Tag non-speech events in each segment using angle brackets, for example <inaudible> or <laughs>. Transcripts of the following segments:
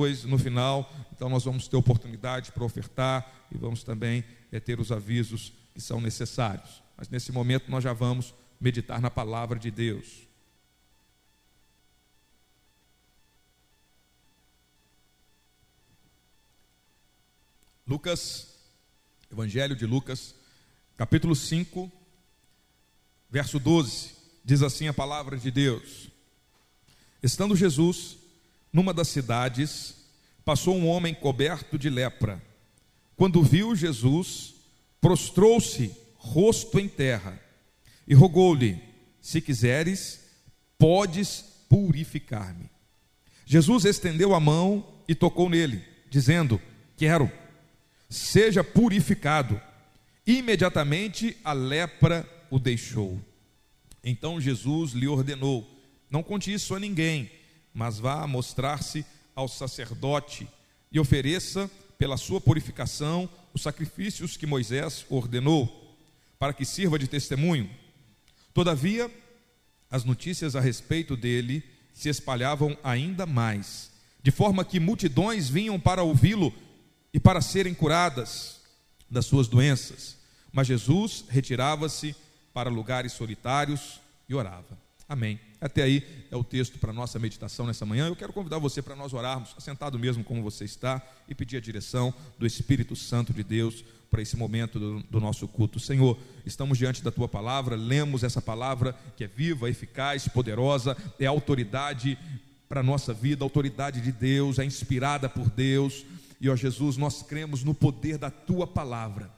depois, no final, então nós vamos ter oportunidade para ofertar e vamos também é, ter os avisos que são necessários. Mas nesse momento nós já vamos meditar na palavra de Deus. Lucas, Evangelho de Lucas, capítulo 5, verso 12, diz assim a palavra de Deus: Estando Jesus numa das cidades, passou um homem coberto de lepra. Quando viu Jesus, prostrou-se, rosto em terra, e rogou-lhe: Se quiseres, podes purificar-me. Jesus estendeu a mão e tocou nele, dizendo: Quero seja purificado. Imediatamente a lepra o deixou. Então Jesus lhe ordenou: Não conte isso a ninguém, mas vá mostrar-se ao sacerdote e ofereça pela sua purificação os sacrifícios que Moisés ordenou, para que sirva de testemunho. Todavia, as notícias a respeito dele se espalhavam ainda mais, de forma que multidões vinham para ouvi-lo e para serem curadas das suas doenças. Mas Jesus retirava-se para lugares solitários e orava. Amém. Até aí é o texto para nossa meditação nessa manhã. Eu quero convidar você para nós orarmos, assentado mesmo como você está, e pedir a direção do Espírito Santo de Deus para esse momento do, do, nosso culto. Senhor, estamos diante da tua palavra, lemos essa palavra que é viva, eficaz, poderosa, é autoridade para a nossa vida, autoridade de Deus, é inspirada por Deus e ó Jesus, nós cremos no poder da tua palavra.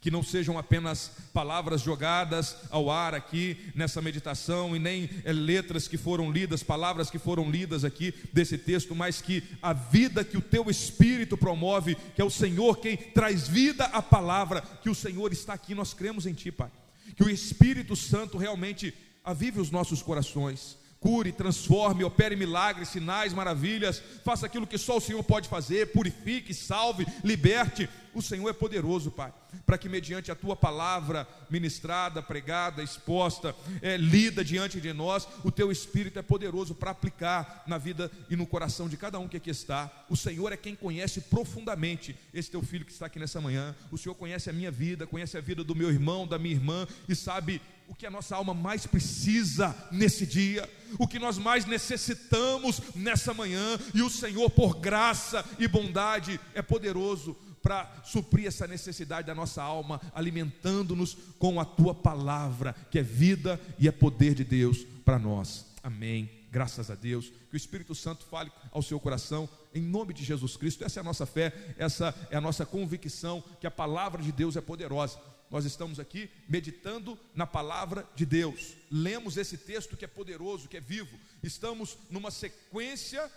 Que não sejam apenas palavras jogadas ao ar aqui nessa meditação e nem é, letras que foram lidas, palavras que foram lidas aqui desse texto, mas que a vida que o teu Espírito promove, que é o Senhor quem traz vida à palavra, que o Senhor está aqui, nós cremos em Ti, Pai. Que o Espírito Santo realmente avive os nossos corações, cure, transforme, opere milagres, sinais, maravilhas, faça aquilo que só o Senhor pode fazer, purifique, salve, liberte. O Senhor é poderoso, Pai, para que mediante a tua palavra ministrada, pregada, exposta, é, lida diante de nós, o teu Espírito é poderoso para aplicar na vida e no coração de cada um que aqui está. O Senhor é quem conhece profundamente esse teu filho que está aqui nessa manhã. O Senhor conhece a minha vida, conhece a vida do meu irmão, da minha irmã e sabe o que a nossa alma mais precisa nesse dia, o que nós mais necessitamos nessa manhã, e o Senhor, por graça e bondade, é poderoso para suprir essa necessidade da nossa alma, alimentando-nos com a tua palavra, que é vida e é poder de Deus para nós. Amém. Graças a Deus. Que o Espírito Santo fale ao seu coração, em nome de Jesus Cristo. Essa é a nossa fé, essa é a nossa convicção que a palavra de Deus é poderosa nós estamos aqui meditando na palavra de Deus. Lemos esse texto que é poderoso, que é vivo. Estamos numa sequência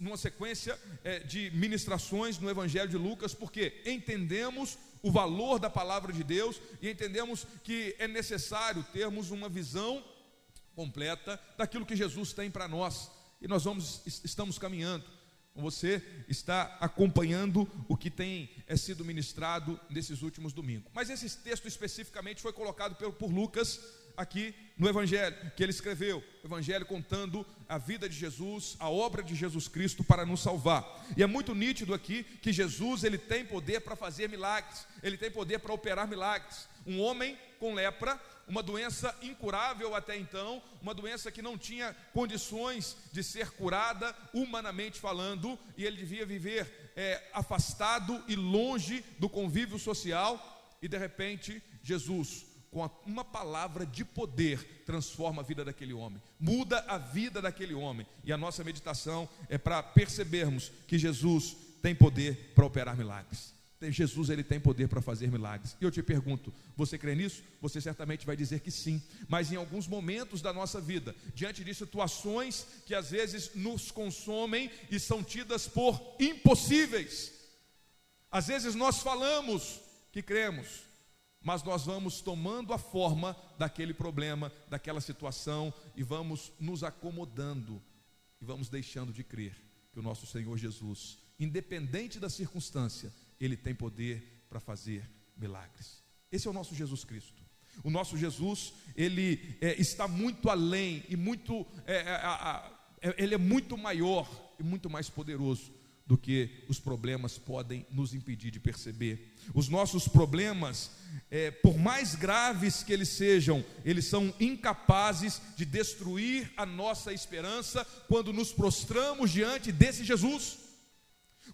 numa sequência é, de ministrações no Evangelho de Lucas, porque entendemos o valor da palavra de Deus e entendemos que é necessário termos uma visão completa daquilo que Jesus tem para nós. E nós vamos, estamos caminhando. Você está acompanhando o que tem é, sido ministrado nesses últimos domingos. Mas esse texto especificamente foi colocado por, por Lucas aqui no Evangelho, que ele escreveu, Evangelho contando a vida de Jesus, a obra de Jesus Cristo para nos salvar. E é muito nítido aqui que Jesus ele tem poder para fazer milagres, ele tem poder para operar milagres. Um homem com lepra uma doença incurável até então, uma doença que não tinha condições de ser curada, humanamente falando, e ele devia viver é, afastado e longe do convívio social, e de repente, Jesus, com uma palavra de poder, transforma a vida daquele homem, muda a vida daquele homem, e a nossa meditação é para percebermos que Jesus tem poder para operar milagres. Jesus ele tem poder para fazer milagres. E eu te pergunto, você crê nisso? Você certamente vai dizer que sim. Mas em alguns momentos da nossa vida, diante de situações que às vezes nos consomem e são tidas por impossíveis, às vezes nós falamos que cremos, mas nós vamos tomando a forma daquele problema, daquela situação e vamos nos acomodando e vamos deixando de crer que o nosso Senhor Jesus, independente da circunstância, ele tem poder para fazer milagres. Esse é o nosso Jesus Cristo. O nosso Jesus, ele é, está muito além e muito, é, é, é, ele é muito maior e muito mais poderoso do que os problemas podem nos impedir de perceber. Os nossos problemas, é, por mais graves que eles sejam, eles são incapazes de destruir a nossa esperança quando nos prostramos diante desse Jesus.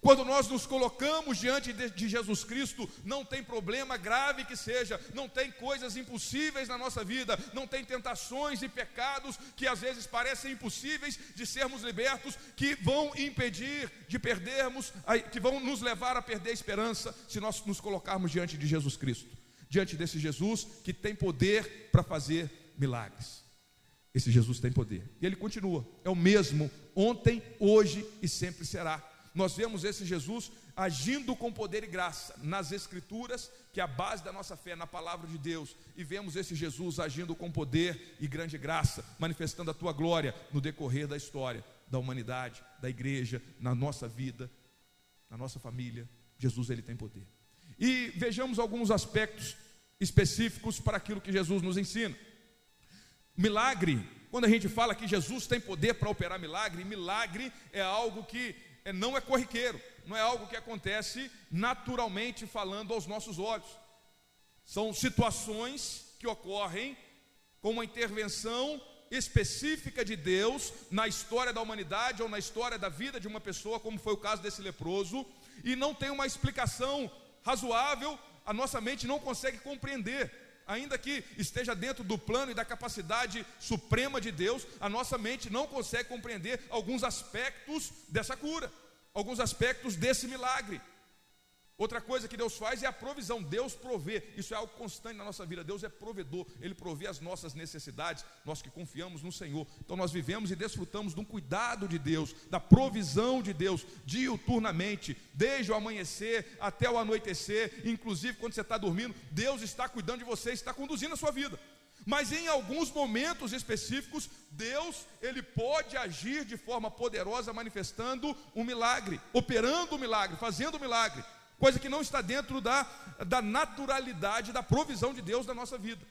Quando nós nos colocamos diante de, Jesus Cristo, não tem problema grave que seja, não tem coisas impossíveis na nossa vida, não tem tentações e pecados que às vezes parecem impossíveis de sermos libertos, que vão impedir de perdermos, que vão nos levar a perder a esperança se nós nos colocarmos diante de Jesus Cristo, diante desse Jesus que tem poder para fazer milagres. Esse Jesus tem poder. E ele continua, é o mesmo ontem, hoje e sempre será nós vemos esse Jesus agindo com poder e graça nas Escrituras, que é a base da nossa fé na palavra de Deus, e vemos esse Jesus agindo com poder e grande graça, manifestando a tua glória no decorrer da história da humanidade, da igreja, na nossa vida, na nossa família. Jesus ele tem poder. E vejamos alguns aspectos específicos para aquilo que Jesus nos ensina. Milagre, quando a gente fala que Jesus tem poder para operar milagre, milagre é algo que não é corriqueiro, não é algo que acontece naturalmente falando aos nossos olhos. São situações que ocorrem com uma intervenção específica de Deus na história da humanidade ou na história da vida de uma pessoa, como foi o caso desse leproso, e não tem uma explicação razoável, a nossa mente não consegue compreender. Ainda que esteja dentro do plano e da capacidade suprema de Deus, a nossa mente não consegue compreender alguns aspectos dessa cura, alguns aspectos desse milagre. Outra coisa que Deus faz é a provisão. Deus provê. Isso é algo constante na nossa vida. Deus é provedor. Ele provê as nossas necessidades. Nós que confiamos no Senhor. Então nós vivemos e desfrutamos de um cuidado de Deus, da provisão de Deus, diuturnamente, desde o amanhecer até o anoitecer. Inclusive quando você está dormindo, Deus está cuidando de você, está conduzindo a sua vida. Mas em alguns momentos específicos, Deus, ele pode agir de forma poderosa, manifestando um milagre, operando um milagre, fazendo um milagre coisa que não está dentro da, da naturalidade, da provisão de Deus na nossa vida.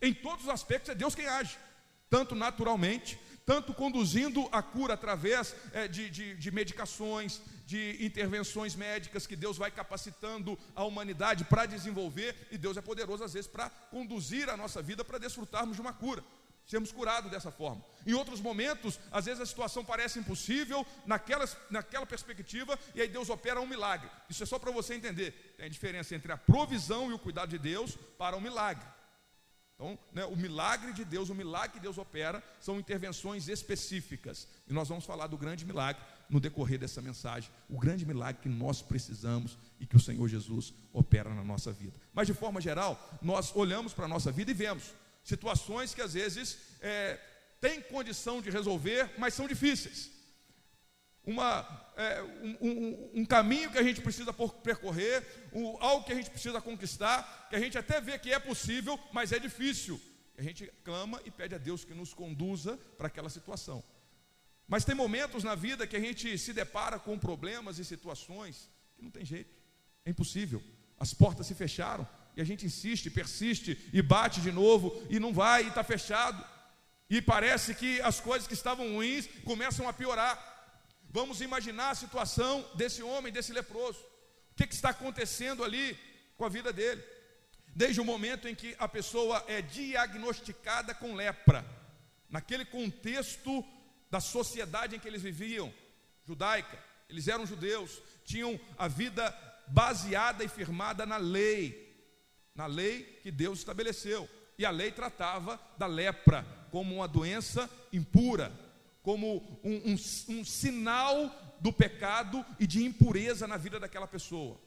Em todos os aspectos é Deus quem age, tanto naturalmente, tanto conduzindo a cura através é, de, de, de medicações, de intervenções médicas que Deus vai capacitando a humanidade para desenvolver, e Deus é poderoso às vezes para conduzir a nossa vida para desfrutarmos de uma cura sermos curados dessa forma. Em outros momentos, às vezes a situação parece impossível naquela, naquela perspectiva, e aí Deus opera um milagre. Isso é só para você entender. Tem a diferença entre a provisão e o cuidado de Deus para o milagre. Então, né, o milagre de Deus, o milagre que Deus opera, são intervenções específicas. E nós vamos falar do grande milagre no decorrer dessa mensagem. O grande milagre que nós precisamos e que o Senhor Jesus opera na nossa vida. Mas, de forma geral, nós olhamos para a nossa vida e vemos Situações que às vezes é, têm condição de resolver, mas são difíceis. Uma, é, um, um, um, caminho que a gente precisa percorrer, um, algo que a gente precisa conquistar, que a gente até vê que é possível, mas é difícil. A gente clama e pede a Deus que nos conduza para aquela situação. Mas tem momentos na vida que a gente se depara com problemas e situações que não tem jeito, é impossível. As portas se fecharam, e a gente insiste, persiste e bate de novo e não vai e está fechado. E parece que as coisas que estavam ruins começam a piorar. Vamos imaginar a situação desse homem, desse leproso. O que, que está acontecendo ali com a vida dele? Desde o momento em que a pessoa é diagnosticada com lepra, naquele contexto da sociedade em que eles viviam, judaica, eles eram judeus, tinham a vida baseada e firmada na lei, na lei que Deus estabeleceu. E a lei tratava da lepra como uma doença impura, como um, um, um sinal do pecado e de impureza na vida daquela pessoa.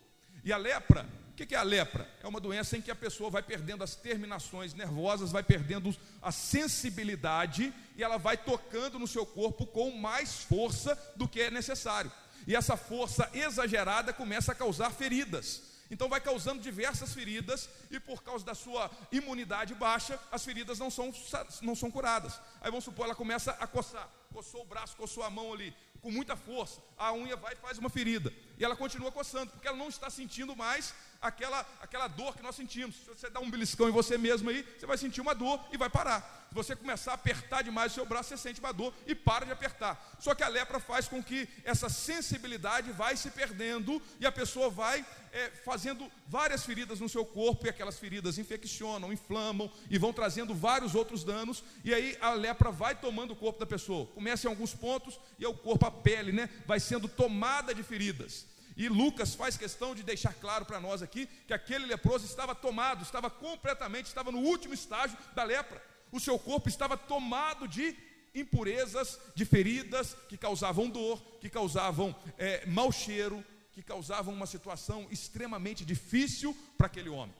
E a lepra, o que é a lepra? É uma doença em que a pessoa vai perdendo as terminações nervosas, vai perdendo a sensibilidade e ela vai tocando no seu corpo com mais força do que é necessário. E essa força exagerada começa a causar feridas. Então vai causando diversas feridas e por causa da sua imunidade baixa, as feridas não são, não são curadas. Aí vamos supor, ela começa a coçar, coçou o braço, coçou a mão ali, com muita força, a unha vai e faz uma ferida. E ela continua coçando, porque ela não está sentindo mais aquela, aquela dor que nós sentimos. Se você dá um beliscão em você mesmo aí, você vai sentir uma dor e vai parar. você começar a apertar demais o seu braço, você sente uma dor e para de apertar. Só que a lepra faz com que essa sensibilidade vai se perdendo e a pessoa vai é, fazendo várias feridas no seu corpo e aquelas feridas infeccionam, inflamam e vão trazendo vários outros danos. E aí a lepra vai tomando o corpo da pessoa. Começa em alguns pontos e é o corpo, a pele, né, vai sendo tomada de feridas. E Lucas faz questão de deixar claro para nós aqui que aquele leproso estava tomado, estava completamente, estava no último estágio da lepra. O seu corpo estava tomado de impurezas, de feridas que causavam dor, que causavam é, mau cheiro, que causavam uma situação extremamente difícil para aquele homem.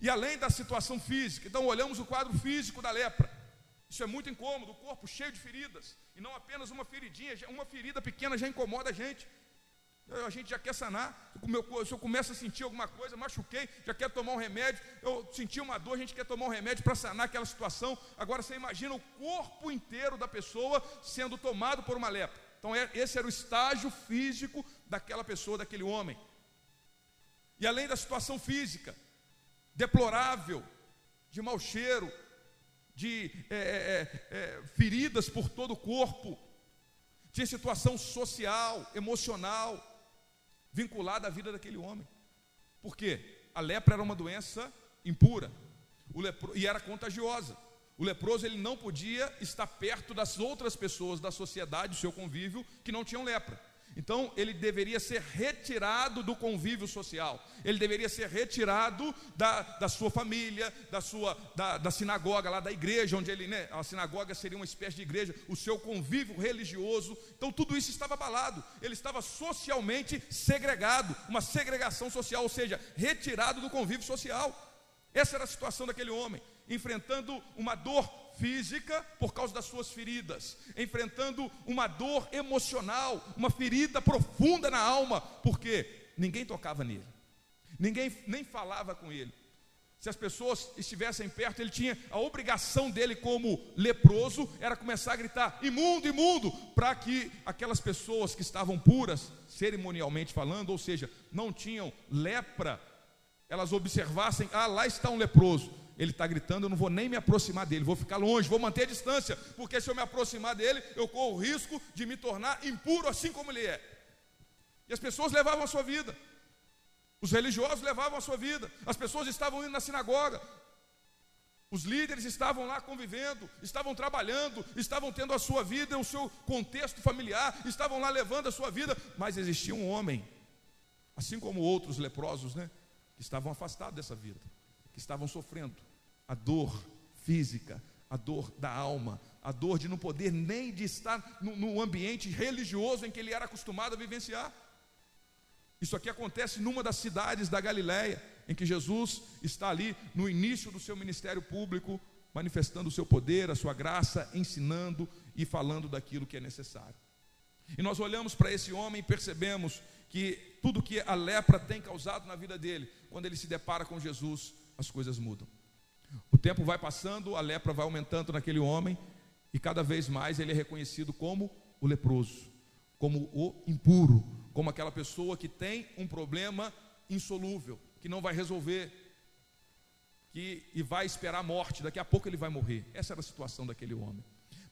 E além da situação física, então olhamos o quadro físico da lepra. Isso é muito incômodo, o corpo cheio de feridas, e não apenas uma feridinha, uma ferida pequena já incomoda a gente. A gente já quer sanar. Se eu começo a sentir alguma coisa, machuquei, já quero tomar um remédio. Eu senti uma dor, a gente quer tomar um remédio para sanar aquela situação. Agora você imagina o corpo inteiro da pessoa sendo tomado por uma lepra. Então, é, esse era o estágio físico daquela pessoa, daquele homem. E além da situação física, deplorável, de mau cheiro, de é, é, é, feridas por todo o corpo, tinha situação social, emocional, vinculada à vida daquele homem. Por quê? A lepra era uma doença impura lepro, e era contagiosa. O leproso ele não podia estar perto das outras pessoas da sociedade, do seu convívio, que não tinham lepra. Então ele deveria ser retirado do convívio social, ele deveria ser retirado da, da sua família, da sua da, da sinagoga, lá da igreja, onde ele, né, a sinagoga seria uma espécie de igreja, o seu convívio religioso. Então tudo isso estava abalado, ele estava socialmente segregado, uma segregação social, ou seja, retirado do convívio social. Essa era a situação daquele homem enfrentando uma dor física por causa das suas feridas, enfrentando uma dor emocional, uma ferida profunda na alma, porque ninguém tocava nele, ninguém nem falava com ele. Se as pessoas estivessem perto, ele tinha a obrigação dele, como leproso, era começar a gritar: imundo, imundo, para que aquelas pessoas que estavam puras, cerimonialmente falando, ou seja, não tinham lepra, elas observassem: ah, lá está um leproso ele está gritando, eu não vou nem me aproximar dele, vou ficar longe, vou manter a distância, porque se eu me aproximar dele, eu corro o risco de me tornar impuro assim como ele é. E as pessoas levavam a sua vida, os religiosos levavam a sua vida, as pessoas estavam indo na sinagoga, os líderes estavam lá convivendo, estavam trabalhando, estavam tendo a sua vida, o seu contexto familiar, estavam lá levando a sua vida, mas existia um homem, assim como outros leprosos, né, que estavam afastados dessa vida que estavam sofrendo a dor física, a dor da alma, a dor de não poder nem de estar no, no, ambiente religioso em que ele era acostumado a vivenciar. Isso aqui acontece numa das cidades da Galiléia, em que Jesus está ali no início do seu ministério público, manifestando o seu poder, a sua graça, ensinando e falando daquilo que é necessário. E nós olhamos para esse homem e percebemos que tudo que a lepra tem causado na vida dele, quando ele se depara com Jesus, as coisas mudam. O tempo vai passando, a lepra vai aumentando naquele homem, e cada vez mais ele é reconhecido como o leproso, como o impuro, como aquela pessoa que tem um problema insolúvel, que não vai resolver, que, e vai esperar a morte, daqui a pouco ele vai morrer. Essa era a situação daquele homem.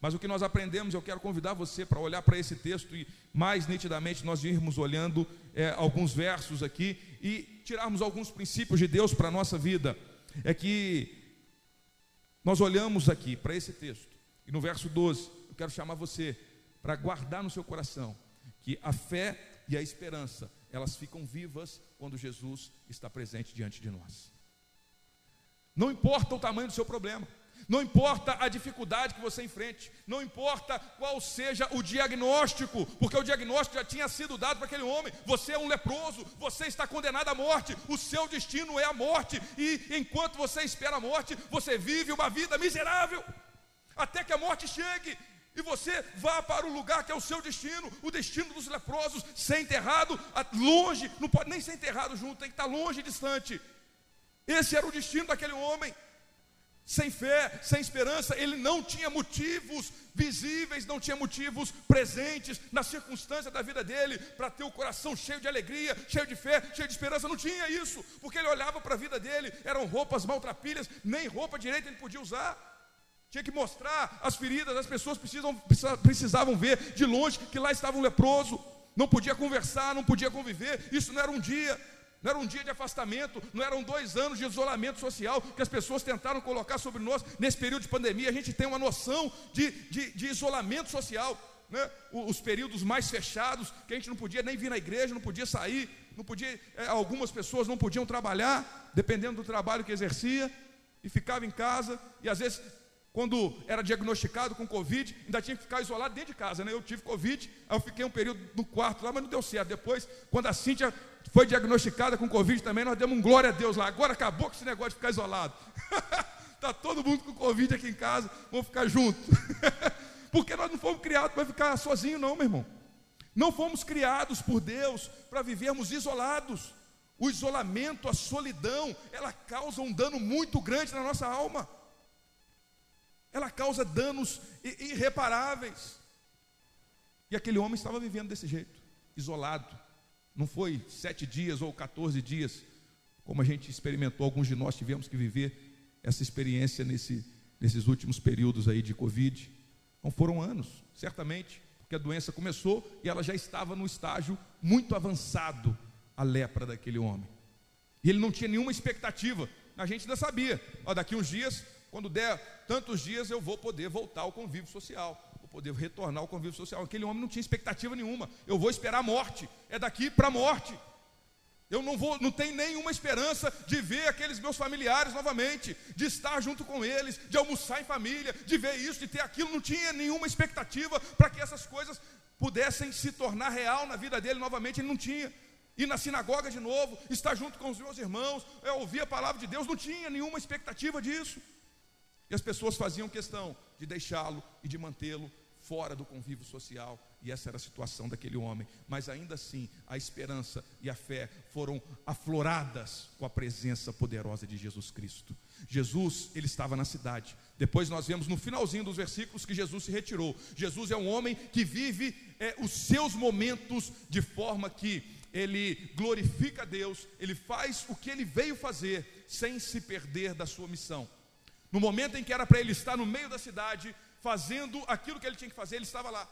Mas o que nós aprendemos, eu quero convidar você para olhar para esse texto e mais nitidamente nós irmos olhando é, alguns versos aqui e tirarmos alguns princípios de Deus para a nossa vida, é que nós olhamos aqui para esse texto, e no verso 12, eu quero chamar você para guardar no seu coração que a fé e a esperança, elas ficam vivas quando Jesus está presente diante de nós. Não importa o tamanho do seu problema, não importa a dificuldade que você enfrente, não importa qual seja o diagnóstico, porque o diagnóstico já tinha sido dado para aquele homem: você é um leproso, você está condenado à morte, o seu destino é a morte, e enquanto você espera a morte, você vive uma vida miserável, até que a morte chegue. E você vá para o lugar que é o seu destino, o destino dos leprosos, ser enterrado longe, não pode nem ser enterrado junto, tem que estar longe e distante. Esse era o destino daquele homem sem fé, sem esperança, ele não tinha motivos visíveis, não tinha motivos presentes na circunstância da vida dele para ter o coração cheio de alegria, cheio de fé, cheio de esperança. Não tinha isso, porque ele olhava para a vida dele, eram roupas maltrapilhas, nem roupa direita ele podia usar. tinha que mostrar as feridas, as pessoas precisam, precisavam ver de longe que lá estava um leproso, não podia conversar, não podia conviver, isso não era um dia, não era um dia de afastamento, não eram dois anos de isolamento social que as pessoas tentaram colocar sobre nós nesse período de pandemia. A gente tem uma noção de, de, de isolamento social, né? os períodos mais fechados, que a gente não podia nem vir na igreja, não podia sair, não podia, é, algumas pessoas não podiam trabalhar, dependendo do trabalho que exercia, e ficava em casa, e às vezes quando era diagnosticado com Covid, ainda tinha que ficar isolado dentro de casa, né? Eu tive Covid, aí eu fiquei um período no quarto lá, mas não deu certo. Depois, quando a Cíntia foi diagnosticada com Covid também, nós demos um glória a Deus lá. Agora acabou com esse negócio de ficar isolado. Está <laughs> todo mundo com Covid aqui em casa, vamos ficar juntos. <laughs> Porque nós não fomos criados para ficar sozinhos, não, meu irmão. Não fomos criados por Deus para vivermos isolados. O isolamento, a solidão, ela causa um dano muito grande na nossa alma ela causa danos irreparáveis. E aquele homem estava vivendo desse jeito, isolado. Não foi sete dias ou 14 dias, como a gente experimentou, alguns de nós tivemos que viver essa experiência nesse, nesses últimos períodos aí de Covid. Não foram anos, certamente, porque a doença começou e ela já estava no estágio muito avançado, a lepra daquele homem. E ele não tinha nenhuma expectativa, a gente ainda sabia, ó, daqui uns dias quando der tantos dias, eu vou poder voltar ao convívio social, poder retornar ao convívio social. Aquele homem não tinha expectativa nenhuma. Eu vou esperar a morte, é daqui para a morte. Eu não vou, não tenho nenhuma esperança de ver aqueles meus familiares novamente, de estar junto com eles, de almoçar em família, de ver isso, de ter aquilo. Não tinha nenhuma expectativa para que essas coisas pudessem se tornar real na vida dele novamente. Ele não tinha. Ir na sinagoga de novo, estar junto com os meus irmãos, ouvir a palavra de Deus, não tinha nenhuma expectativa disso. E as pessoas faziam questão de deixá-lo e de mantê-lo fora do convívio social, e essa era a situação daquele homem. Mas ainda assim, a esperança e a fé foram afloradas com a presença poderosa de Jesus Cristo. Jesus, ele estava na cidade. Depois nós vemos no finalzinho dos versículos que Jesus se retirou. Jesus é um homem que vive é, os seus momentos de forma que ele glorifica a Deus, ele faz o que ele veio fazer sem se perder da sua missão. No momento em que era para ele estar no meio da cidade, fazendo aquilo que ele tinha que fazer, ele estava lá.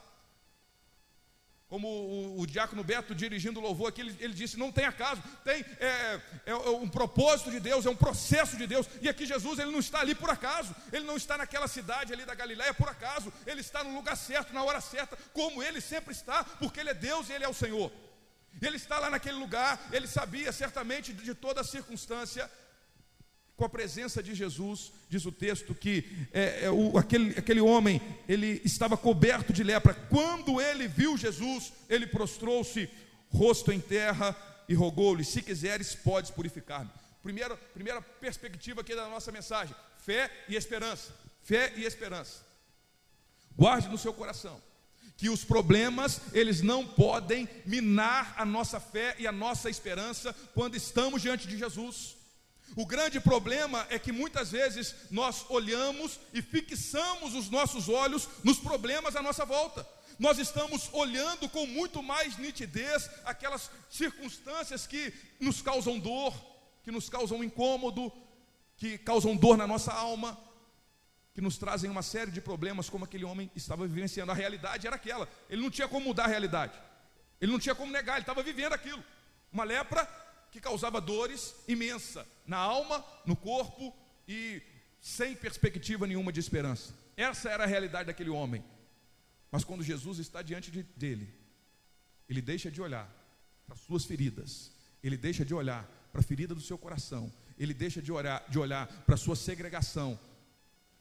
Como o, o, diácono Beto dirigindo o louvor aqui, ele, ele, disse: não tem acaso, tem é, é, é, um propósito de Deus, é um processo de Deus. E aqui Jesus ele não está ali por acaso, ele não está naquela cidade ali da Galiléia por acaso, ele está no lugar certo, na hora certa, como ele sempre está, porque ele é Deus e ele é o Senhor. Ele está lá naquele lugar, ele sabia certamente de toda a circunstância, com a presença de Jesus, diz o texto que é, é, o, aquele, aquele homem ele estava coberto de lepra. Quando ele viu Jesus, ele prostrou-se, rosto em terra, e rogou-lhe: Se quiseres, podes purificar-me. Primeira, primeira perspectiva aqui da nossa mensagem: fé e esperança. Fé e esperança. Guarde no seu coração que os problemas eles não podem minar a nossa fé e a nossa esperança quando estamos diante de Jesus. O grande problema é que muitas vezes nós olhamos e fixamos os nossos olhos nos problemas à nossa volta. Nós estamos olhando com muito mais nitidez aquelas circunstâncias que nos causam dor, que nos causam incômodo, que causam dor na nossa alma, que nos trazem uma série de problemas, como aquele homem estava vivenciando. A realidade era aquela, ele não tinha como mudar a realidade, ele não tinha como negar, ele estava vivendo aquilo. Uma lepra que causava dores imensa na alma, no corpo e sem perspectiva nenhuma de esperança. Essa era a realidade daquele homem. Mas quando Jesus está diante de, dele, ele deixa de olhar para suas feridas, ele deixa de olhar para a ferida do seu coração, ele deixa de olhar, de olhar para a sua segregação,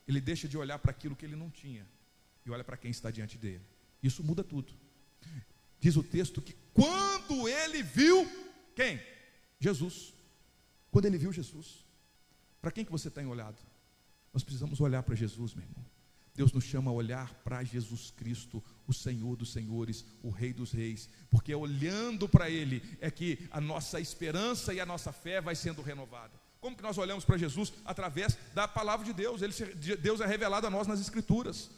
ele deixa de olhar para aquilo que ele não tinha e olha para quem está diante dele. Isso muda tudo. Diz o texto que quando ele viu quem? Jesus. Quando ele viu Jesus, para quem que você tem olhado? Nós precisamos olhar para Jesus, meu irmão. Deus nos chama a olhar para Jesus Cristo, o Senhor dos Senhores, o Rei dos Reis, porque olhando para Ele é que a nossa esperança e a nossa fé vai sendo renovada. Como que nós olhamos para Jesus? Através da palavra de Deus. Ele, Deus é revelado a nós nas Escrituras.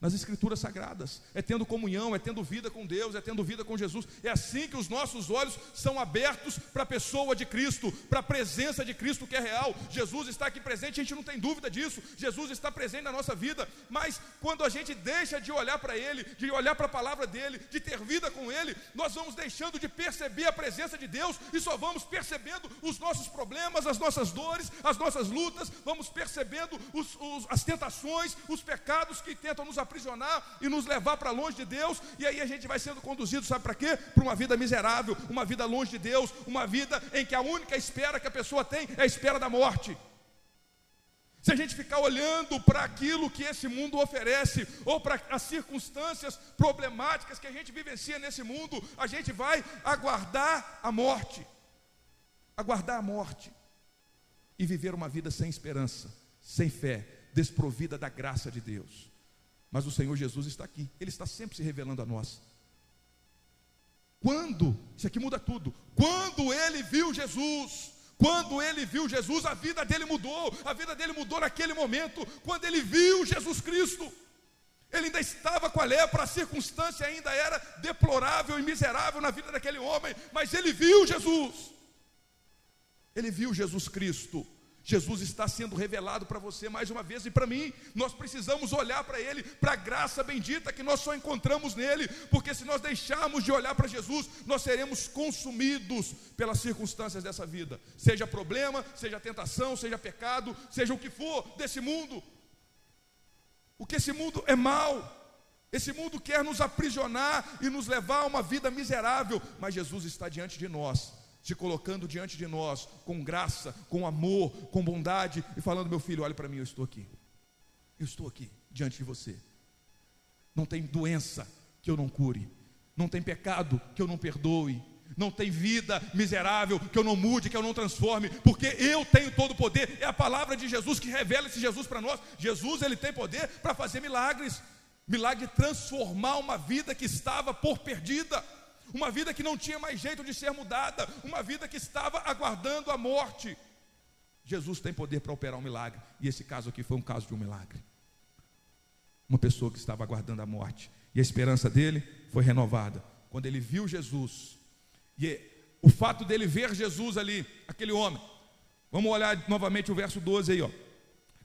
Nas Escrituras Sagradas, é tendo comunhão, é tendo vida com Deus, é tendo vida com Jesus. É assim que os nossos olhos são abertos para a pessoa de Cristo, para a presença de Cristo que é real. Jesus está aqui presente, a gente não tem dúvida disso. Jesus está presente na nossa vida, mas quando a gente deixa de olhar para Ele, de olhar para a palavra dEle, de ter vida com Ele, nós vamos deixando de perceber a presença de Deus e só vamos percebendo os nossos problemas, as nossas dores, as nossas lutas, vamos percebendo os, os, as tentações, os pecados que tentam nos aprisionar e nos levar para longe de Deus, e aí a gente vai sendo conduzido, sabe para quê? Para uma vida miserável, uma vida longe de Deus, uma vida em que a única espera que a pessoa tem é a espera da morte. Se a gente ficar olhando para aquilo que esse mundo oferece, ou para as circunstâncias problemáticas que a gente vivencia nesse mundo, a gente vai aguardar a morte. Aguardar a morte. E viver uma vida sem esperança, sem fé, desprovida da graça de Deus. Mas o Senhor Jesus está aqui, Ele está sempre se revelando a nós. Quando, isso aqui muda tudo, quando ele viu Jesus, quando ele viu Jesus, a vida dele mudou, a vida dele mudou naquele momento, quando ele viu Jesus Cristo. Ele ainda estava com a lepra, a circunstância ainda era deplorável e miserável na vida daquele homem, mas ele viu Jesus. Ele viu Jesus Cristo. Jesus está sendo revelado para você mais uma vez e para mim. Nós precisamos olhar para Ele, para a graça bendita que nós só encontramos nele, porque se nós deixarmos de olhar para Jesus, nós seremos consumidos pelas circunstâncias dessa vida, seja problema, seja tentação, seja pecado, seja o que for desse mundo. O que esse mundo é mal, esse mundo quer nos aprisionar e nos levar a uma vida miserável, mas Jesus está diante de nós se colocando diante de nós com graça, com amor, com bondade e falando: meu filho, olhe para mim, eu estou aqui. Eu estou aqui diante de você. Não tem doença que eu não cure, não tem pecado que eu não perdoe, não tem vida miserável que eu não mude, que eu não transforme, porque eu tenho todo o poder. É a palavra de Jesus que revela esse Jesus para nós. Jesus, ele tem poder para fazer milagres. Milagre transformar uma vida que estava por perdida uma vida que não tinha mais jeito de ser mudada, uma vida que estava aguardando a morte. Jesus tem poder para operar um milagre, e esse caso aqui foi um caso de um milagre. Uma pessoa que estava aguardando a morte, e a esperança dele foi renovada. Quando ele viu Jesus, e o fato dele ver Jesus ali, aquele homem, vamos olhar novamente o verso 12 aí, ó.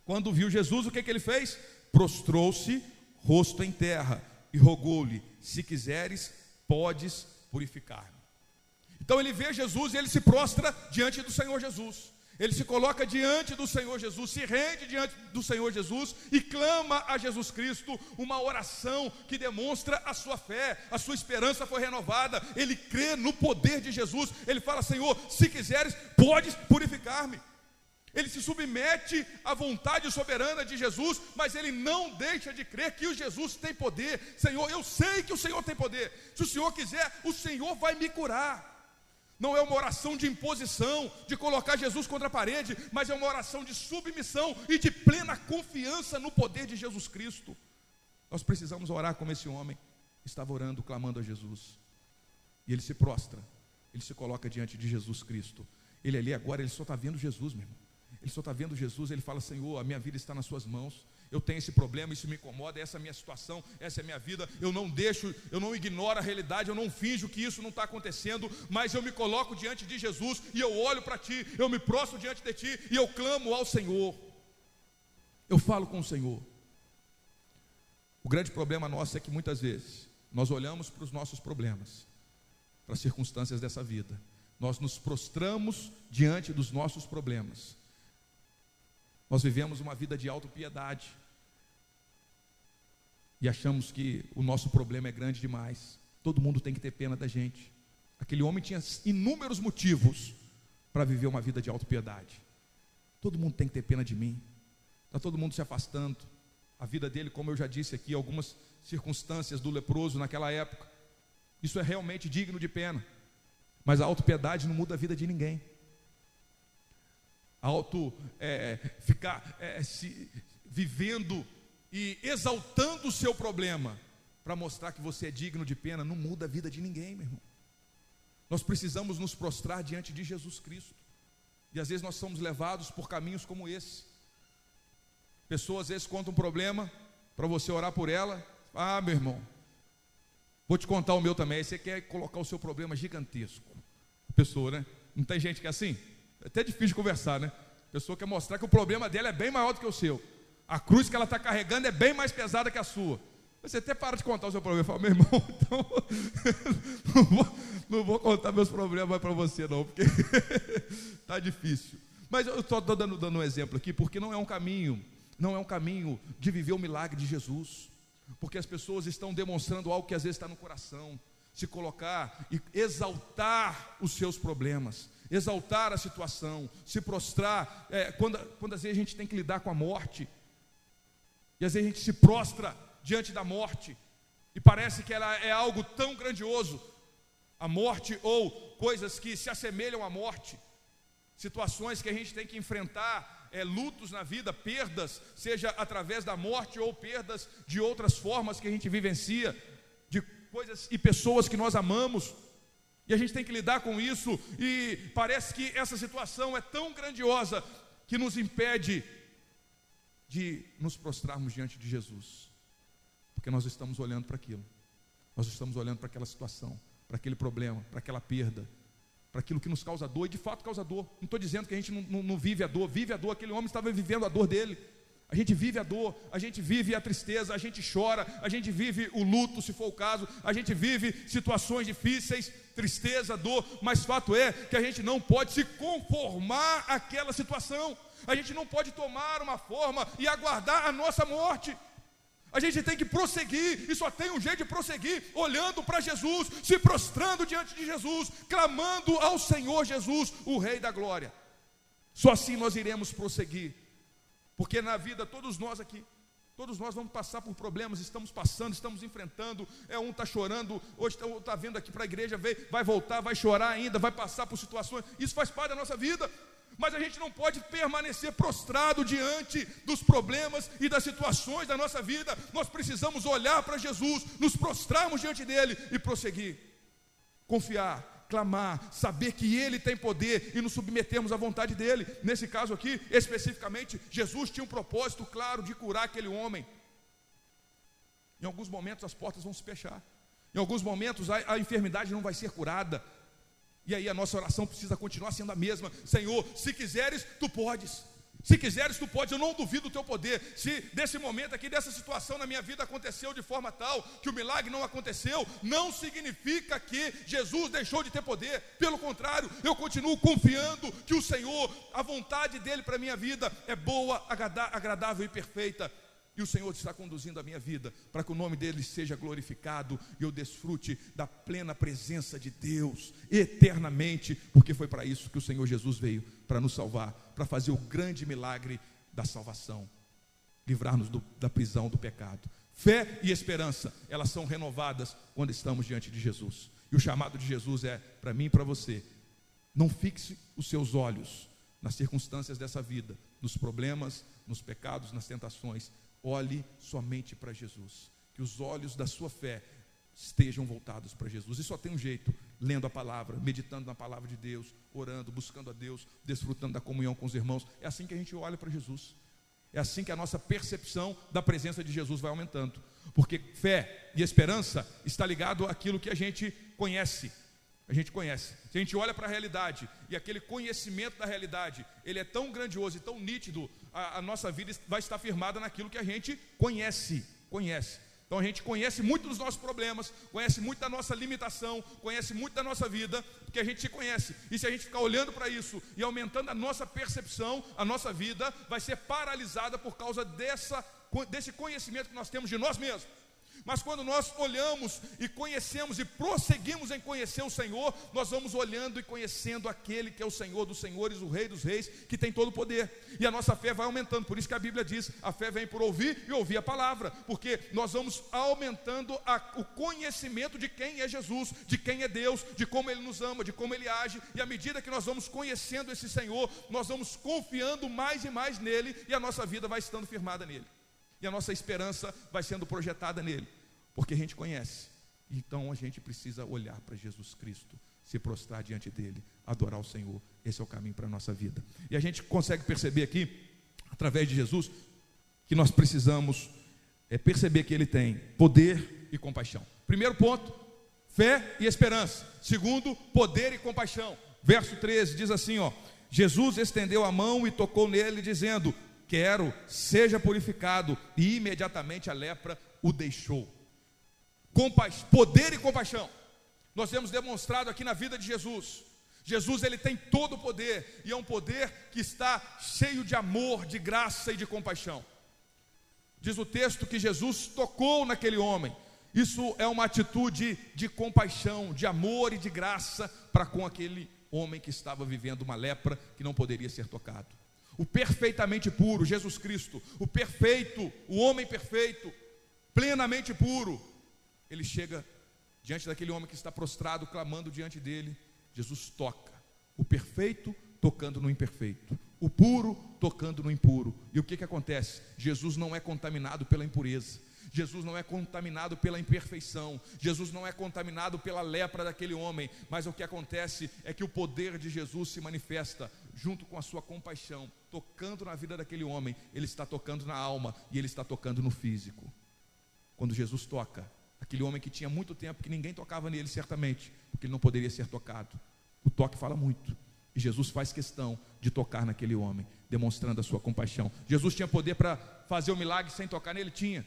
Quando viu Jesus, o que, que ele fez? Prostrou-se, rosto em terra, e rogou-lhe: Se quiseres, podes purificar-me. Então ele vê Jesus e ele se prostra diante do Senhor Jesus. Ele se coloca diante do Senhor Jesus, se rende diante do Senhor Jesus e clama a Jesus Cristo uma oração que demonstra a sua fé, a sua esperança foi renovada. Ele crê no poder de Jesus. Ele fala: Senhor, se quiseres, podes purificar-me. Ele se submete à vontade soberana de Jesus, mas ele não deixa de crer que o Jesus tem poder. Senhor, eu sei que o Senhor tem poder. Se o Senhor quiser, o Senhor vai me curar. Não é uma oração de imposição, de colocar Jesus contra a parede, mas é uma oração de submissão e de plena confiança no poder de Jesus Cristo. Nós precisamos orar como esse homem estava orando, clamando a Jesus. E ele se prostra, ele se coloca diante de Jesus Cristo. Ele ali agora, ele só está vendo Jesus, meu irmão. Ele só está vendo Jesus, ele fala: Senhor, a minha vida está nas Suas mãos. Eu tenho esse problema, isso me incomoda, essa é a minha situação, essa é a minha vida. Eu não deixo, eu não ignoro a realidade, eu não finjo que isso não está acontecendo, mas eu me coloco diante de Jesus e eu olho para Ti, eu me prostro diante de Ti e eu clamo ao Senhor. Eu falo com o Senhor. O grande problema nosso é que muitas vezes nós olhamos para os nossos problemas, para as circunstâncias dessa vida, nós nos prostramos diante dos nossos problemas nós vivemos uma vida de autopiedade. E achamos que o nosso problema é grande demais. Todo mundo tem que ter pena da gente. Aquele homem tinha inúmeros motivos para viver uma vida de autopiedade. Todo mundo tem que ter pena de mim. Está todo mundo se afastando. A vida dele, como eu já disse aqui, algumas circunstâncias do leproso naquela época. Isso é realmente digno de pena. Mas a autopiedade não muda a vida de ninguém auto é, ficar é, se, vivendo e exaltando o seu problema para mostrar que você é digno de pena, não muda a vida de ninguém, meu irmão. Nós precisamos nos prostrar diante de Jesus Cristo. E às vezes nós somos levados por caminhos como esse. Pessoas às vezes contam um problema para você orar por ela. Ah, meu irmão, vou te contar o meu também. Aí você quer colocar o seu problema gigantesco. Pessoa, né? Não tem gente que é assim? É até difícil conversar, né? A pessoa quer mostrar que o problema dela é bem maior do que o seu. A cruz que ela está carregando é bem mais pesada que a sua. Você até para de contar o seu problema. Fala, meu irmão, <laughs> então <laughs> não vou, não vou contar meus problemas para você, não, porque está <laughs> difícil. Mas eu estou dando, dando um exemplo aqui, porque não é um caminho, não é um caminho de viver o milagre de Jesus. Porque as pessoas estão demonstrando algo que às vezes está no coração. Se colocar e exaltar os seus problemas, exaltar a situação, se prostrar. É, quando, quando às vezes a gente tem que lidar com a morte, e às vezes a gente se prostra diante da morte, e parece que ela é algo tão grandioso, a morte ou coisas que se assemelham à morte, situações que a gente tem que enfrentar, é, lutos na vida, perdas, seja através da morte ou perdas de outras formas que a gente vivencia, de coisas e pessoas que nós amamos, e a gente tem que lidar com isso, e parece que essa situação é tão grandiosa que nos impede de nos prostrarmos diante de Jesus. Porque nós estamos olhando para aquilo. Nós estamos olhando para aquela situação, para aquele problema, para aquela perda, para aquilo que nos causa dor, e de fato causa dor. Não estou dizendo que a gente não, não, não, vive a dor, vive a dor. Aquele homem estava vivendo a dor dele. A gente vive a dor, a gente vive a tristeza, a gente chora, a gente vive o luto, se for o caso, a gente vive situações difíceis, tristeza, dor, mas fato é que a gente não pode se conformar àquela situação, a gente não pode tomar uma forma e aguardar a nossa morte. A gente tem que prosseguir, e só tem um jeito de prosseguir, olhando para Jesus, se prostrando diante de Jesus, clamando ao Senhor Jesus, o Rei da Glória. Só assim nós iremos prosseguir, porque na vida, todos nós aqui, todos nós vamos passar por problemas, estamos passando, estamos enfrentando. É um está chorando, hoje está tá vindo aqui para a igreja, vai voltar, vai chorar ainda, vai passar por situações. Isso faz parte da nossa vida mas a gente não pode permanecer prostrado diante dos problemas e das situações da nossa vida. Nós precisamos olhar para Jesus, nos prostrarmos diante dele e prosseguir. Confiar, clamar, saber que ele tem poder e nos submetermos à vontade dele. Nesse caso aqui, especificamente, Jesus tinha um propósito claro de curar aquele homem. Em alguns momentos as portas vão se fechar. Em alguns momentos a, a enfermidade não vai ser curada. E aí a nossa oração precisa continuar sendo a mesma. Senhor, se quiseres, tu podes. Se quiseres, tu podes, eu não duvido do teu poder. Se desse momento aqui, dessa situação na minha vida aconteceu de forma tal que o milagre não aconteceu, não significa que Jesus deixou de ter poder. Pelo contrário, eu continuo confiando que o Senhor, a vontade dele para a minha vida é boa, agradável e perfeita. E o Senhor está conduzindo a minha vida para que o nome dele seja glorificado e eu desfrute da plena presença de Deus eternamente, porque foi para isso que o Senhor Jesus veio para nos salvar, para fazer o grande milagre da salvação, livrar-nos da prisão do pecado. Fé e esperança, elas são renovadas quando estamos diante de Jesus. E o chamado de Jesus é para mim e para você: não fixe os seus olhos nas circunstâncias dessa vida, nos problemas, nos pecados, nas tentações, Olhe somente para Jesus. Que os olhos da sua fé estejam voltados para Jesus. E só tem um jeito: lendo a palavra, meditando na palavra de Deus, orando, buscando a Deus, desfrutando da comunhão com os irmãos. É assim que a gente olha para Jesus. É assim que a nossa percepção da presença de Jesus vai aumentando. Porque fé e esperança está ligado àquilo que a gente conhece. A gente conhece. Se a gente olha para a realidade e aquele conhecimento da realidade, ele é tão grandioso e tão nítido a, a nossa vida vai estar firmada naquilo que a gente conhece, conhece. Então a gente conhece muito dos nossos problemas, conhece muito da nossa limitação, conhece muito da nossa vida, porque a gente se conhece. E se a gente ficar olhando para isso e aumentando a nossa percepção, a nossa vida vai ser paralisada por causa dessa, desse conhecimento que nós temos de nós mesmos. Mas quando nós olhamos e conhecemos e prosseguimos em conhecer o Senhor, nós vamos olhando e conhecendo aquele que é o Senhor dos senhores, o Rei dos reis, que tem todo o poder. E a nossa fé vai aumentando. Por isso que a Bíblia diz: a fé vem por ouvir e ouvir a palavra, porque nós vamos aumentando a, o conhecimento de quem é Jesus, de quem é Deus, de como Ele nos ama, de como Ele age. E à medida que nós vamos conhecendo esse Senhor, nós vamos confiando mais e mais nele e a nossa vida vai estando firmada nele e a nossa esperança vai sendo projetada nele, porque a gente conhece. Então a gente precisa olhar para Jesus Cristo, se prostrar diante dele, adorar o Senhor. Esse é o caminho para a nossa vida. E a gente consegue perceber aqui, através de Jesus, que nós precisamos é perceber que ele tem poder e compaixão. Primeiro ponto, fé e esperança. Segundo, poder e compaixão. Verso 13 diz assim, ó: Jesus estendeu a mão e tocou nele dizendo: "Quero, seja purificado". E imediatamente a lepra o deixou. Poder e compaixão. Nós temos demonstrado aqui na vida de Jesus. Jesus ele tem todo o poder e é um poder que está cheio de amor, de graça e de compaixão. Diz o texto que Jesus tocou naquele homem. Isso é uma atitude de compaixão, de amor e de graça para com aquele homem que estava vivendo uma lepra que não poderia ser tocado. O perfeitamente puro, Jesus Cristo, o perfeito, o homem perfeito, plenamente puro, ele chega diante daquele homem que está prostrado, clamando diante dele. Jesus toca, o perfeito tocando no imperfeito, o puro tocando no impuro. E o que, que acontece? Jesus não é contaminado pela impureza. Jesus não é contaminado pela imperfeição, Jesus não é contaminado pela lepra daquele homem, mas o que acontece é que o poder de Jesus se manifesta junto com a sua compaixão, tocando na vida daquele homem, ele está tocando na alma e ele está tocando no físico. Quando Jesus toca, aquele homem que tinha muito tempo que ninguém tocava nele, certamente, porque ele não poderia ser tocado. O toque fala muito. E Jesus faz questão de tocar naquele homem, demonstrando a sua compaixão. Jesus tinha poder para fazer o milagre sem tocar nele? Tinha.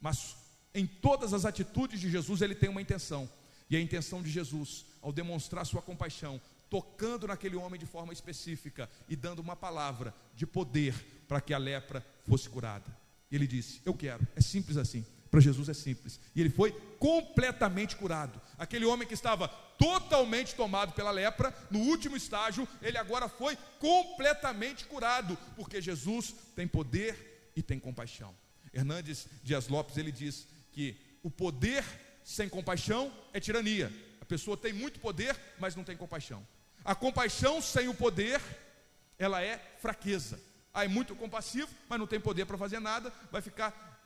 Mas em todas as atitudes de Jesus, ele tem uma intenção. E a intenção de Jesus, ao demonstrar sua compaixão, tocando naquele homem de forma específica e dando uma palavra de poder para que a lepra fosse curada. Ele disse: Eu quero. É simples assim. Para Jesus é simples. E ele foi completamente curado. Aquele homem que estava totalmente tomado pela lepra, no último estágio, ele agora foi completamente curado, porque Jesus tem poder e tem compaixão. Hernandes Dias Lopes, ele diz que o poder sem compaixão é tirania. A pessoa tem muito poder, mas não tem compaixão. A compaixão sem o poder, ela é fraqueza. Ah, é muito compassivo, mas não tem poder para fazer nada, vai ficar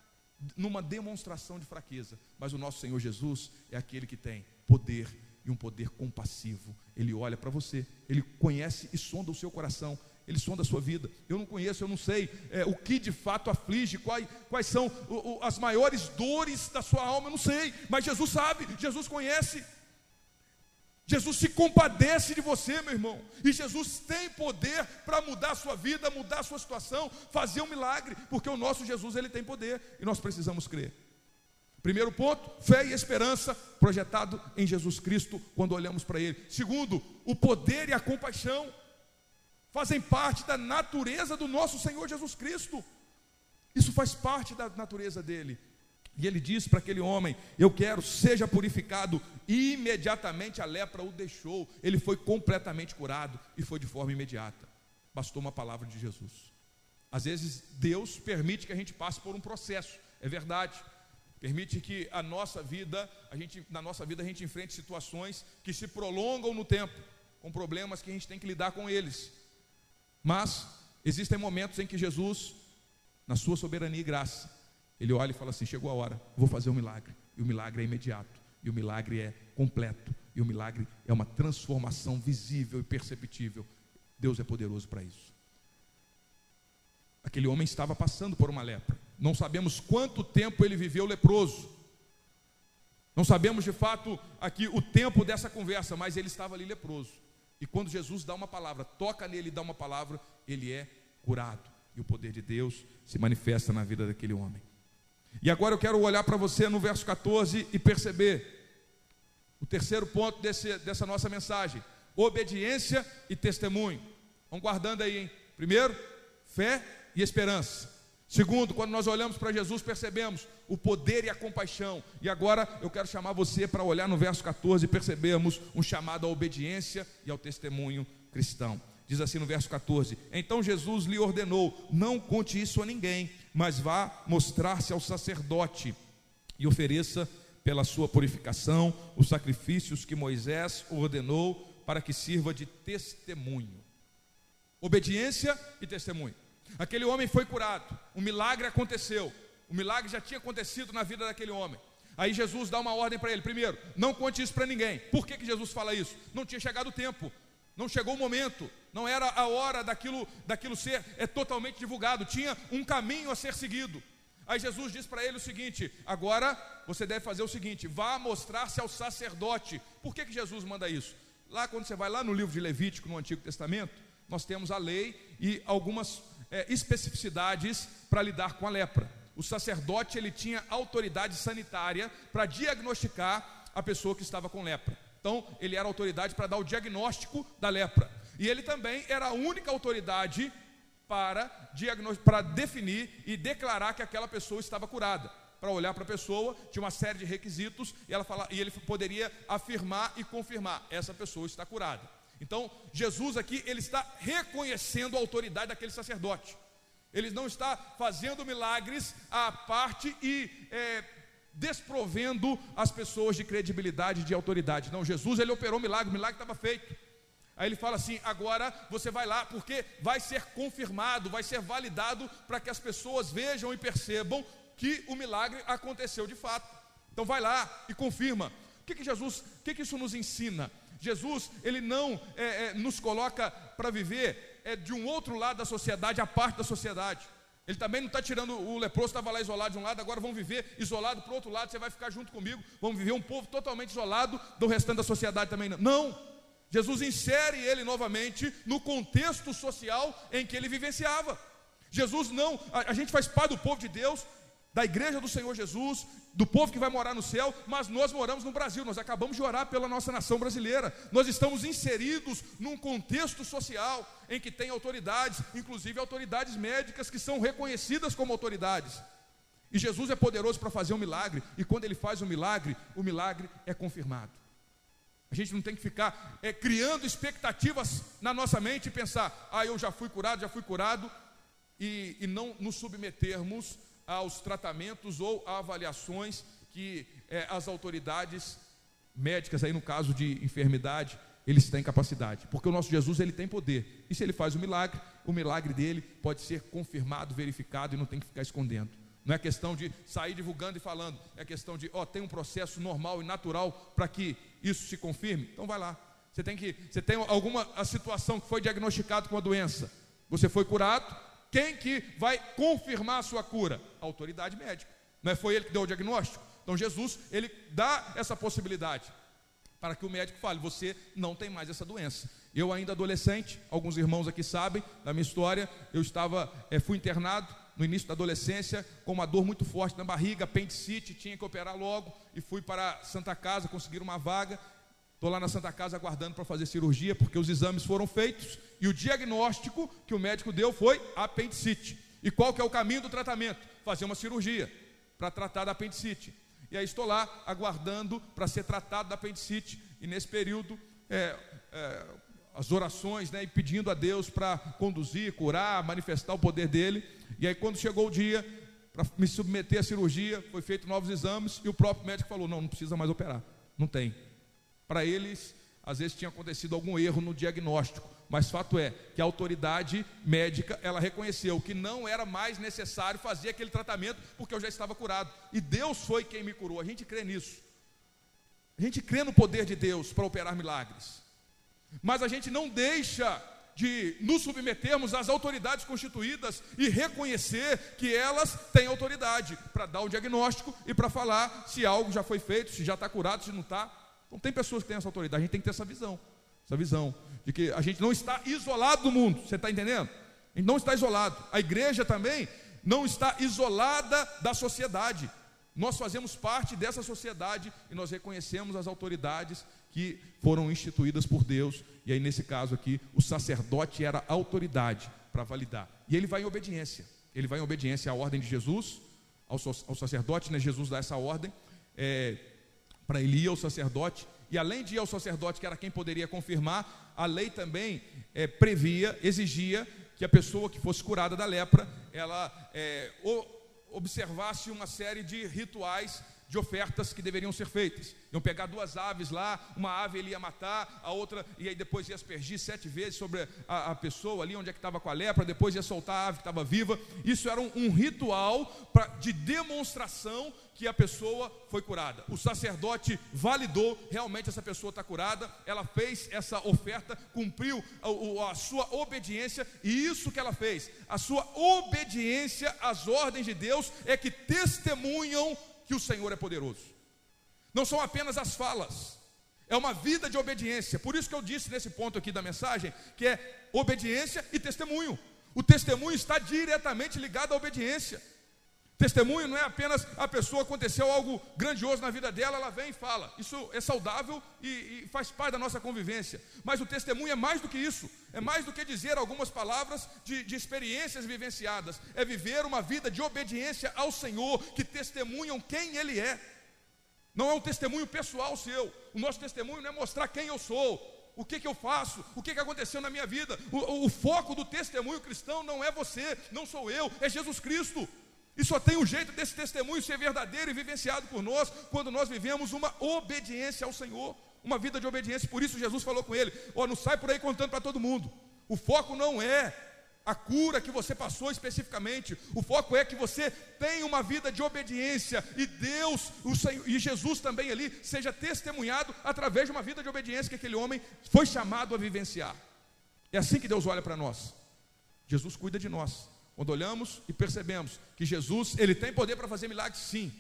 numa demonstração de fraqueza. Mas o nosso Senhor Jesus é aquele que tem poder e um poder compassivo. Ele olha para você, ele conhece e sonda o seu coração, ele sonda a sua vida. Eu não conheço, eu não sei é, o que de fato aflige, quais, quais são o, o, as maiores dores da sua alma, eu não sei, mas Jesus sabe, Jesus conhece. Jesus se compadece de você, meu irmão. E Jesus tem poder para mudar a sua vida, mudar a sua situação, fazer um milagre, porque o nosso Jesus ele tem poder e nós precisamos crer. Primeiro ponto, fé e esperança projetado em Jesus Cristo quando olhamos para ele. Segundo, o poder e a compaixão fazem parte da natureza do nosso Senhor Jesus Cristo. Isso faz parte da natureza dele. E ele diz para aquele homem: Eu quero, seja purificado. E imediatamente a lepra o deixou. Ele foi completamente curado e foi de forma imediata. Bastou uma palavra de Jesus. Às vezes Deus permite que a gente passe por um processo, é verdade. Permite que a nossa vida, a gente, na nossa vida a gente enfrente situações que se prolongam no tempo, com problemas que a gente tem que lidar com eles. Mas existem momentos em que Jesus, na sua soberania e graça, ele olha e fala assim: chegou a hora, vou fazer um milagre. E o milagre é imediato, e o milagre é completo, e o milagre é uma transformação visível e perceptível. Deus é poderoso para isso. Aquele homem estava passando por uma lepra. Não sabemos quanto tempo ele viveu leproso. Não sabemos de fato aqui o tempo dessa conversa, mas ele estava ali leproso. E quando Jesus dá uma palavra, toca nele e dá uma palavra, ele é curado. E o poder de Deus se manifesta na vida daquele homem. E agora eu quero olhar para você no verso 14 e perceber o terceiro ponto desse, dessa nossa mensagem: obediência e testemunho. Vamos guardando aí, hein? Primeiro, fé e esperança. Segundo, quando nós olhamos para Jesus, percebemos o poder e a compaixão. E agora eu quero chamar você para olhar no verso 14 e percebermos um chamado à obediência e ao testemunho cristão. Diz assim no verso 14: Então Jesus lhe ordenou: Não conte isso a ninguém, mas vá mostrar-se ao sacerdote e ofereça pela sua purificação os sacrifícios que Moisés ordenou para que sirva de testemunho. Obediência e testemunho. Aquele homem foi curado, um milagre aconteceu, o milagre já tinha acontecido na vida daquele homem. Aí Jesus dá uma ordem para ele: primeiro, não conte isso para ninguém. Por que, que Jesus fala isso? Não tinha chegado o tempo, não chegou o momento, não era a hora daquilo, daquilo ser é totalmente divulgado, tinha um caminho a ser seguido. Aí Jesus diz para ele o seguinte: agora você deve fazer o seguinte, vá mostrar-se ao sacerdote. Por que, que Jesus manda isso? Lá, quando você vai lá no livro de Levítico, no Antigo Testamento, nós temos a lei e algumas é, especificidades para lidar com a lepra. O sacerdote ele tinha autoridade sanitária para diagnosticar a pessoa que estava com lepra. Então, ele era autoridade para dar o diagnóstico da lepra. E ele também era a única autoridade para, para definir e declarar que aquela pessoa estava curada. Para olhar para a pessoa, tinha uma série de requisitos e, ela fala, e ele poderia afirmar e confirmar: essa pessoa está curada. Então, Jesus aqui, ele está reconhecendo a autoridade daquele sacerdote. Ele não está fazendo milagres à parte e é, desprovendo as pessoas de credibilidade de autoridade. Não, Jesus ele operou um milagre, o milagre estava feito. Aí ele fala assim: agora você vai lá, porque vai ser confirmado, vai ser validado para que as pessoas vejam e percebam que o milagre aconteceu de fato. Então vai lá e confirma. O que, que Jesus, o que, que isso nos ensina? Jesus, ele não é, é, nos coloca para viver é, de um outro lado da sociedade, a parte da sociedade. Ele também não está tirando o leproso, estava lá isolado de um lado, agora vão viver isolado para o outro lado, você vai ficar junto comigo, vamos viver um povo totalmente isolado do restante da sociedade também. Não. não. Jesus insere ele novamente no contexto social em que ele vivenciava. Jesus não, a, a gente faz parte do povo de Deus, da igreja do Senhor Jesus, do povo que vai morar no céu, mas nós moramos no Brasil, nós acabamos de orar pela nossa nação brasileira. Nós estamos inseridos num contexto social em que tem autoridades, inclusive autoridades médicas que são reconhecidas como autoridades. E Jesus é poderoso para fazer um milagre, e quando ele faz um milagre, o milagre é confirmado. A gente não tem que ficar é, criando expectativas na nossa mente e pensar, ah, eu já fui curado, já fui curado, e, e não nos submetermos aos tratamentos ou avaliações que é, as autoridades médicas, aí no caso de enfermidade, eles têm capacidade, porque o nosso Jesus ele tem poder, e se ele faz o milagre, o milagre dele pode ser confirmado, verificado e não tem que ficar escondendo. Não é questão de sair divulgando e falando, é questão de, ó, tem um processo normal e natural para que isso se confirme. Então vai lá. Você tem que, você tem alguma situação que foi diagnosticado com a doença, você foi curado, quem que vai confirmar a sua cura? Autoridade médica. Não é foi ele que deu o diagnóstico? Então Jesus, ele dá essa possibilidade para que o médico fale: você não tem mais essa doença. Eu ainda adolescente, alguns irmãos aqui sabem da minha história, eu estava, é, fui internado no início da adolescência com uma dor muito forte na barriga, apendicite, tinha que operar logo e fui para Santa Casa conseguir uma vaga Estou lá na Santa Casa aguardando para fazer cirurgia, porque os exames foram feitos e o diagnóstico que o médico deu foi apendicite. E qual que é o caminho do tratamento? Fazer uma cirurgia para tratar da apendicite. E aí estou lá aguardando para ser tratado da apendicite. E nesse período, é, é, as orações, né, e pedindo a Deus para conduzir, curar, manifestar o poder dele. E aí quando chegou o dia para me submeter à cirurgia, foi feito novos exames e o próprio médico falou: não, não precisa mais operar, não tem. Para eles, às vezes tinha acontecido algum erro no diagnóstico, mas fato é que a autoridade médica, ela reconheceu que não era mais necessário fazer aquele tratamento porque eu já estava curado. E Deus foi quem me curou. A gente crê nisso. A gente crê no poder de Deus para operar milagres. Mas a gente não deixa de nos submetermos às autoridades constituídas e reconhecer que elas têm autoridade para dar o diagnóstico e para falar se algo já foi feito, se já está curado, se não está. Então tem pessoas que têm essa autoridade, a gente tem que ter essa visão, essa visão de que a gente não está isolado do mundo, você está entendendo? A gente não está isolado. A igreja também não está isolada da sociedade. Nós fazemos parte dessa sociedade e nós reconhecemos as autoridades que foram instituídas por Deus. E aí, nesse caso aqui, o sacerdote era autoridade para validar. E ele vai em obediência. Ele vai em obediência à ordem de Jesus, ao, sacerdote, né? Jesus dá essa ordem. É, para ele ir ao sacerdote, e além de ir ao sacerdote, que era quem poderia confirmar, a lei também é, previa, exigia que a pessoa que fosse curada da lepra, ela é, observasse uma série de rituais de ofertas que deveriam ser feitas. Iam pegar duas aves lá, uma ave ele ia matar, a outra, e aí depois ia aspergir sete vezes sobre a, a pessoa ali onde é que estava com a lepra, depois ia soltar a ave que estava viva. Isso era um, um ritual pra, de demonstração que a pessoa foi curada. O sacerdote validou, realmente essa pessoa está curada, ela fez essa oferta, cumpriu a, a, sua obediência, e isso que ela fez, a sua obediência às ordens de Deus, é que testemunham que o Senhor é poderoso. Não são apenas as falas, é uma vida de obediência. Por isso que eu disse nesse ponto aqui da mensagem que é obediência e testemunho. O testemunho está diretamente ligado à obediência. Testemunho não é apenas a pessoa aconteceu algo grandioso na vida dela, ela vem e fala. Isso é saudável e, e, faz parte da nossa convivência. Mas o testemunho é mais do que isso. É mais do que dizer algumas palavras de, de experiências vivenciadas. É viver uma vida de obediência ao Senhor, que testemunham quem Ele é. Não é um testemunho pessoal seu. O nosso testemunho não é mostrar quem eu sou, o que, que eu faço, o que, que aconteceu na minha vida. O, o foco do testemunho cristão não é você, não sou eu, é Jesus Cristo. E só tem um jeito desse testemunho ser verdadeiro e vivenciado por nós quando nós vivemos uma obediência ao Senhor, uma vida de obediência. Por isso Jesus falou com ele: Ó, oh, não sai por aí contando para todo mundo. O foco não é a cura que você passou especificamente. O foco é que você tenha uma vida de obediência e Deus, o Senhor, e Jesus também ali seja testemunhado através de uma vida de obediência que aquele homem foi chamado a vivenciar. É assim que Deus olha para nós. Jesus cuida de nós. Quando olhamos e percebemos que Jesus, ele tem poder para fazer milagres, sim.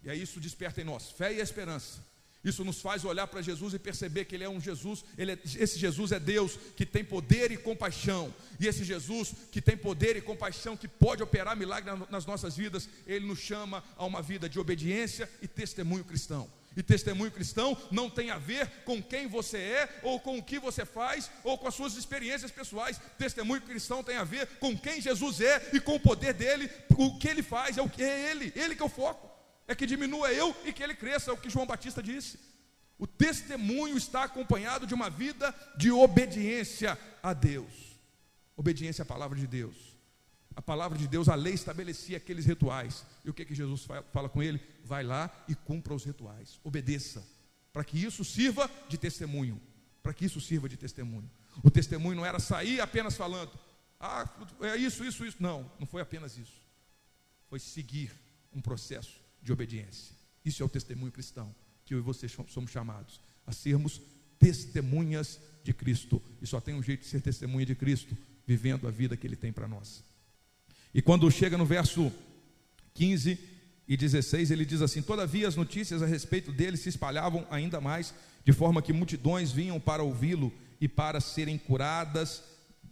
E aí isso desperta em nós fé e esperança. Isso nos faz olhar para Jesus e perceber que Ele é um Jesus, ele é, esse Jesus é Deus que tem poder e compaixão. E esse Jesus que tem poder e compaixão, que pode operar milagres nas nossas vidas, Ele nos chama a uma vida de obediência e testemunho cristão. E testemunho cristão não tem a ver com quem você é, ou com o que você faz, ou com as suas experiências pessoais. Testemunho cristão tem a ver com quem Jesus é e com o poder dele, o que ele faz, é, o, é ele, ele que é o foco. É que diminua eu e que ele cresça, é o que João Batista disse. O testemunho está acompanhado de uma vida de obediência a Deus, obediência à palavra de Deus a palavra de Deus, a lei estabelecia aqueles rituais. E o que, que Jesus fala com ele? Vai lá e cumpra os rituais, obedeça, para que isso sirva de testemunho. Para que isso sirva de testemunho. O testemunho não era sair apenas falando, ah, é isso, isso, isso. Não, não foi apenas isso. Foi seguir um processo de obediência. Isso é o testemunho cristão, que eu e você somos chamados a sermos testemunhas de Cristo. E só tem um jeito de ser testemunha de Cristo, vivendo a vida que Ele tem para nós. E quando chega no verso 15 e 16, ele diz assim: Todavia as notícias a respeito dele se espalhavam ainda mais, de forma que multidões vinham para ouvi-lo e para serem curadas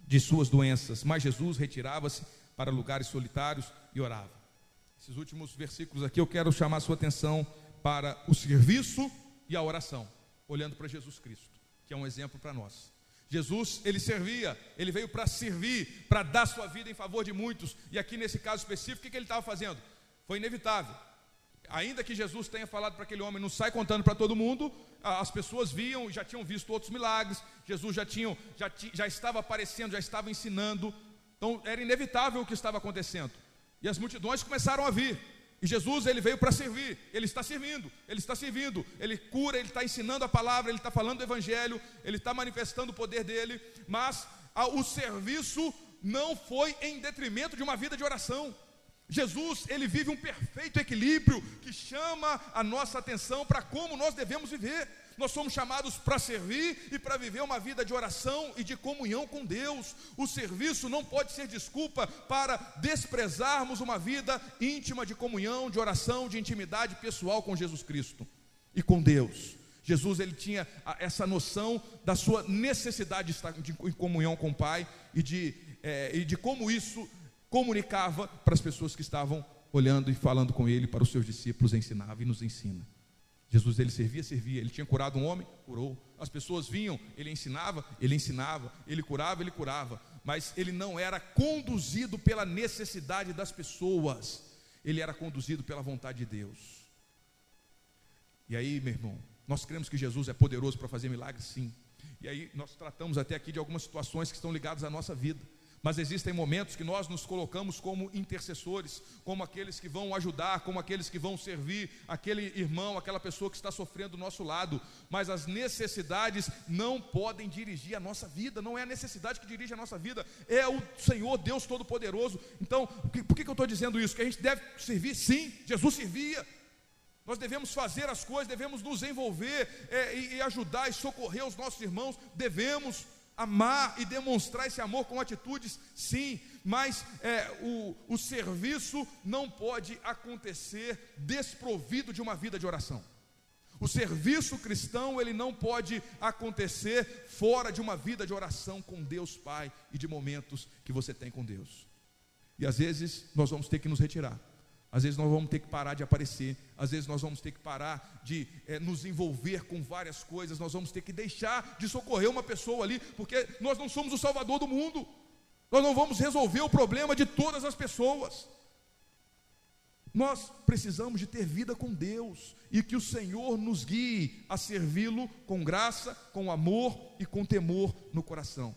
de suas doenças. Mas Jesus retirava-se para lugares solitários e orava. Esses últimos versículos aqui eu quero chamar a sua atenção para o serviço e a oração, olhando para Jesus Cristo, que é um exemplo para nós. Jesus, ele servia, ele veio para servir, para dar sua vida em favor de muitos. E aqui nesse caso específico, o que ele estava fazendo? Foi inevitável. Ainda que Jesus tenha falado para aquele homem, não sai contando para todo mundo, as pessoas viam, já tinham visto outros milagres, Jesus já, tinha, já, já estava aparecendo, já estava ensinando. Então era inevitável o que estava acontecendo. E as multidões começaram a vir. E Jesus ele veio para servir, ele está servindo, ele está servindo, ele cura, ele está ensinando a palavra, ele está falando do evangelho, ele está manifestando o poder dele, mas o serviço não foi em detrimento de uma vida de oração. Jesus, ele vive um perfeito equilíbrio que chama a nossa atenção para como nós devemos viver. Nós somos chamados para servir e para viver uma vida de oração e de comunhão com Deus. O serviço não pode ser desculpa para desprezarmos uma vida íntima de comunhão, de oração, de intimidade pessoal com Jesus Cristo e com Deus. Jesus ele tinha essa noção da sua necessidade de estar em comunhão com o Pai e de, é, e de como isso comunicava para as pessoas que estavam olhando e falando com ele, para os seus discípulos, ensinava e nos ensina. Jesus ele servia, servia. Ele tinha curado um homem, curou. As pessoas vinham, ele ensinava, ele ensinava. Ele curava, ele curava. Mas ele não era conduzido pela necessidade das pessoas. Ele era conduzido pela vontade de Deus. E aí, meu irmão, nós cremos que Jesus é poderoso para fazer milagres, sim. E aí nós tratamos até aqui de algumas situações que estão ligadas à nossa vida. Mas existem momentos que nós nos colocamos como intercessores, como aqueles que vão ajudar, como aqueles que vão servir aquele irmão, aquela pessoa que está sofrendo do nosso lado. Mas as necessidades não podem dirigir a nossa vida, não é a necessidade que dirige a nossa vida, é o Senhor Deus Todo-Poderoso. Então, por que, eu estou dizendo isso? Que a gente deve servir, sim, Jesus servia. Nós devemos fazer as coisas, devemos nos envolver é, e, ajudar e socorrer os nossos irmãos, devemos amar e demonstrar esse amor com atitudes, sim, mas é, o, o serviço não pode acontecer desprovido de uma vida de oração. O serviço cristão, ele não pode acontecer fora de uma vida de oração com Deus Pai e de momentos que você tem com Deus. E às vezes nós vamos ter que nos retirar. Às vezes nós vamos ter que parar de aparecer, às vezes nós vamos ter que parar de é, nos envolver com várias coisas, nós vamos ter que deixar de socorrer uma pessoa ali, porque nós não somos o salvador do mundo, nós não vamos resolver o problema de todas as pessoas. Nós precisamos de ter vida com Deus e que o Senhor nos guie a servi-lo com graça, com amor e com temor no coração.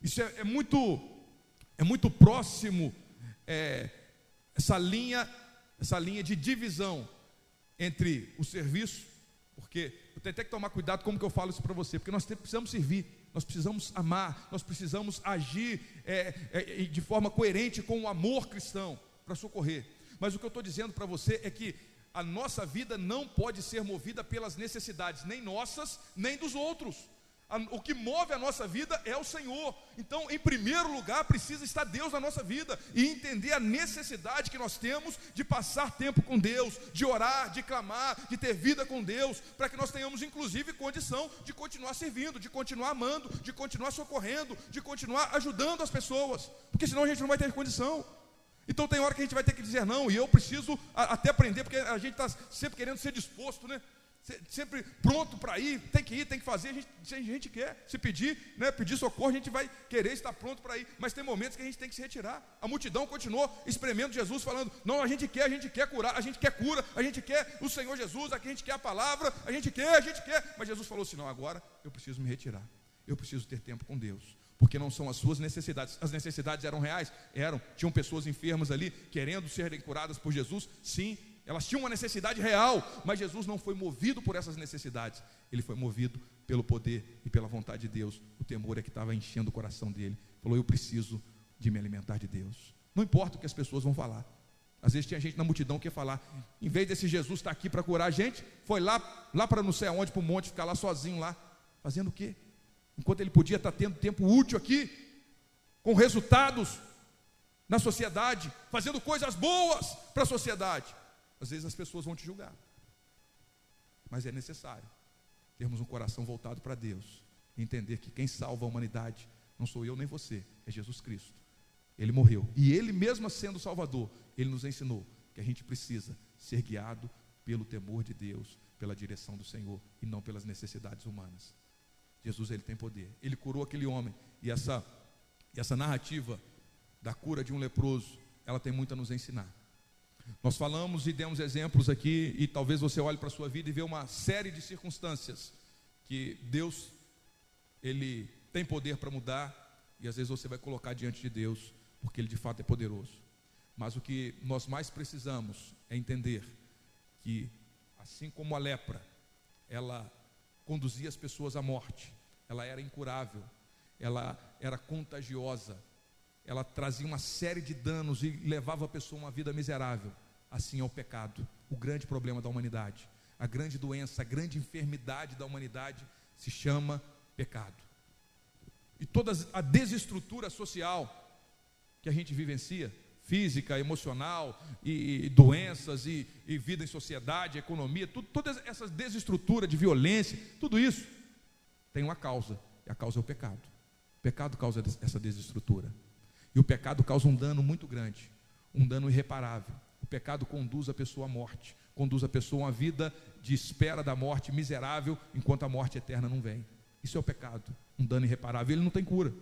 Isso é, é muito, é muito próximo. É, essa linha, essa linha de divisão entre o serviço, porque eu tenho até que tomar cuidado como que eu falo isso para você, porque nós precisamos servir, nós precisamos amar, nós precisamos agir é, é, de forma coerente com o amor cristão para socorrer. Mas o que eu estou dizendo para você é que a nossa vida não pode ser movida pelas necessidades, nem nossas, nem dos outros o que move a nossa vida é o Senhor. Então, em primeiro lugar, precisa estar Deus na nossa vida e entender a necessidade que nós temos de passar tempo com Deus, de orar, de clamar, de ter vida com Deus, para que nós tenhamos inclusive condição de continuar servindo, de continuar amando, de continuar socorrendo, de continuar ajudando as pessoas, porque senão a gente não vai ter condição. Então tem hora que a gente vai ter que dizer não, e eu preciso até aprender, porque a gente está sempre querendo ser disposto, né? Sempre pronto para ir, tem que ir, tem que fazer, a gente, a gente quer, se pedir, né, pedir socorro, a gente vai querer estar pronto para ir, mas tem momentos que a gente tem que se retirar. A multidão continuou espremendo Jesus, falando: Não, a gente quer, a gente quer curar, a gente quer cura, a gente quer o Senhor Jesus, a gente quer a palavra, a gente quer, a gente quer. Mas Jesus falou assim: Não, agora eu preciso me retirar, eu preciso ter tempo com Deus. Porque não são as suas necessidades. As necessidades eram reais? Eram. Tinham pessoas enfermas ali querendo serem curadas por Jesus? Sim, elas tinham uma necessidade real, mas Jesus não foi movido por essas necessidades, ele foi movido pelo poder e pela vontade de Deus. O temor é que estava enchendo o coração dele. Falou: Eu preciso de me alimentar de Deus. Não importa o que as pessoas vão falar. Às vezes tinha gente na multidão que ia falar, em vez desse Jesus estar aqui para curar a gente, foi lá, lá para não sei aonde, para o monte, ficar lá sozinho lá, fazendo o quê? Enquanto ele podia estar tendo tempo útil aqui, com resultados na sociedade, fazendo coisas boas para a sociedade. Às vezes as pessoas vão te julgar. Mas é necessário termos um coração voltado para Deus e entender que quem salva a humanidade não sou eu nem você, é Jesus Cristo. Ele morreu. E ele mesmo sendo Salvador, ele nos ensinou que a gente precisa ser guiado pelo temor de Deus, pela direção do Senhor e não pelas necessidades humanas. Jesus ele tem poder. Ele curou aquele homem e essa essa narrativa da cura de um leproso, ela tem muito a nos ensinar. Nós falamos e demos exemplos aqui, e talvez você olhe para a sua vida e vê uma série de circunstâncias que Deus, Ele tem poder para mudar, e às vezes você vai colocar diante de Deus, porque Ele de fato é poderoso. Mas o que nós mais precisamos é entender que, assim como a lepra, ela conduzia as pessoas à morte, ela era incurável, ela era contagiosa, ela trazia uma série de danos e levava a pessoa a uma vida miserável. Assim é o pecado, o grande problema da humanidade. A grande doença, a grande enfermidade da humanidade se chama pecado. E toda a desestrutura social que a gente vivencia, física, emocional, e, e doenças, e, e, vida em sociedade, economia, tudo, toda essa desestrutura de violência, tudo isso tem uma causa, e a causa é o pecado. O pecado causa essa desestrutura. E o pecado causa um dano muito grande, um dano irreparável. O pecado conduz a pessoa à morte, conduz a pessoa a uma vida de espera da morte miserável, enquanto a morte eterna não vem. Isso é o pecado, um dano irreparável. Ele não tem cura,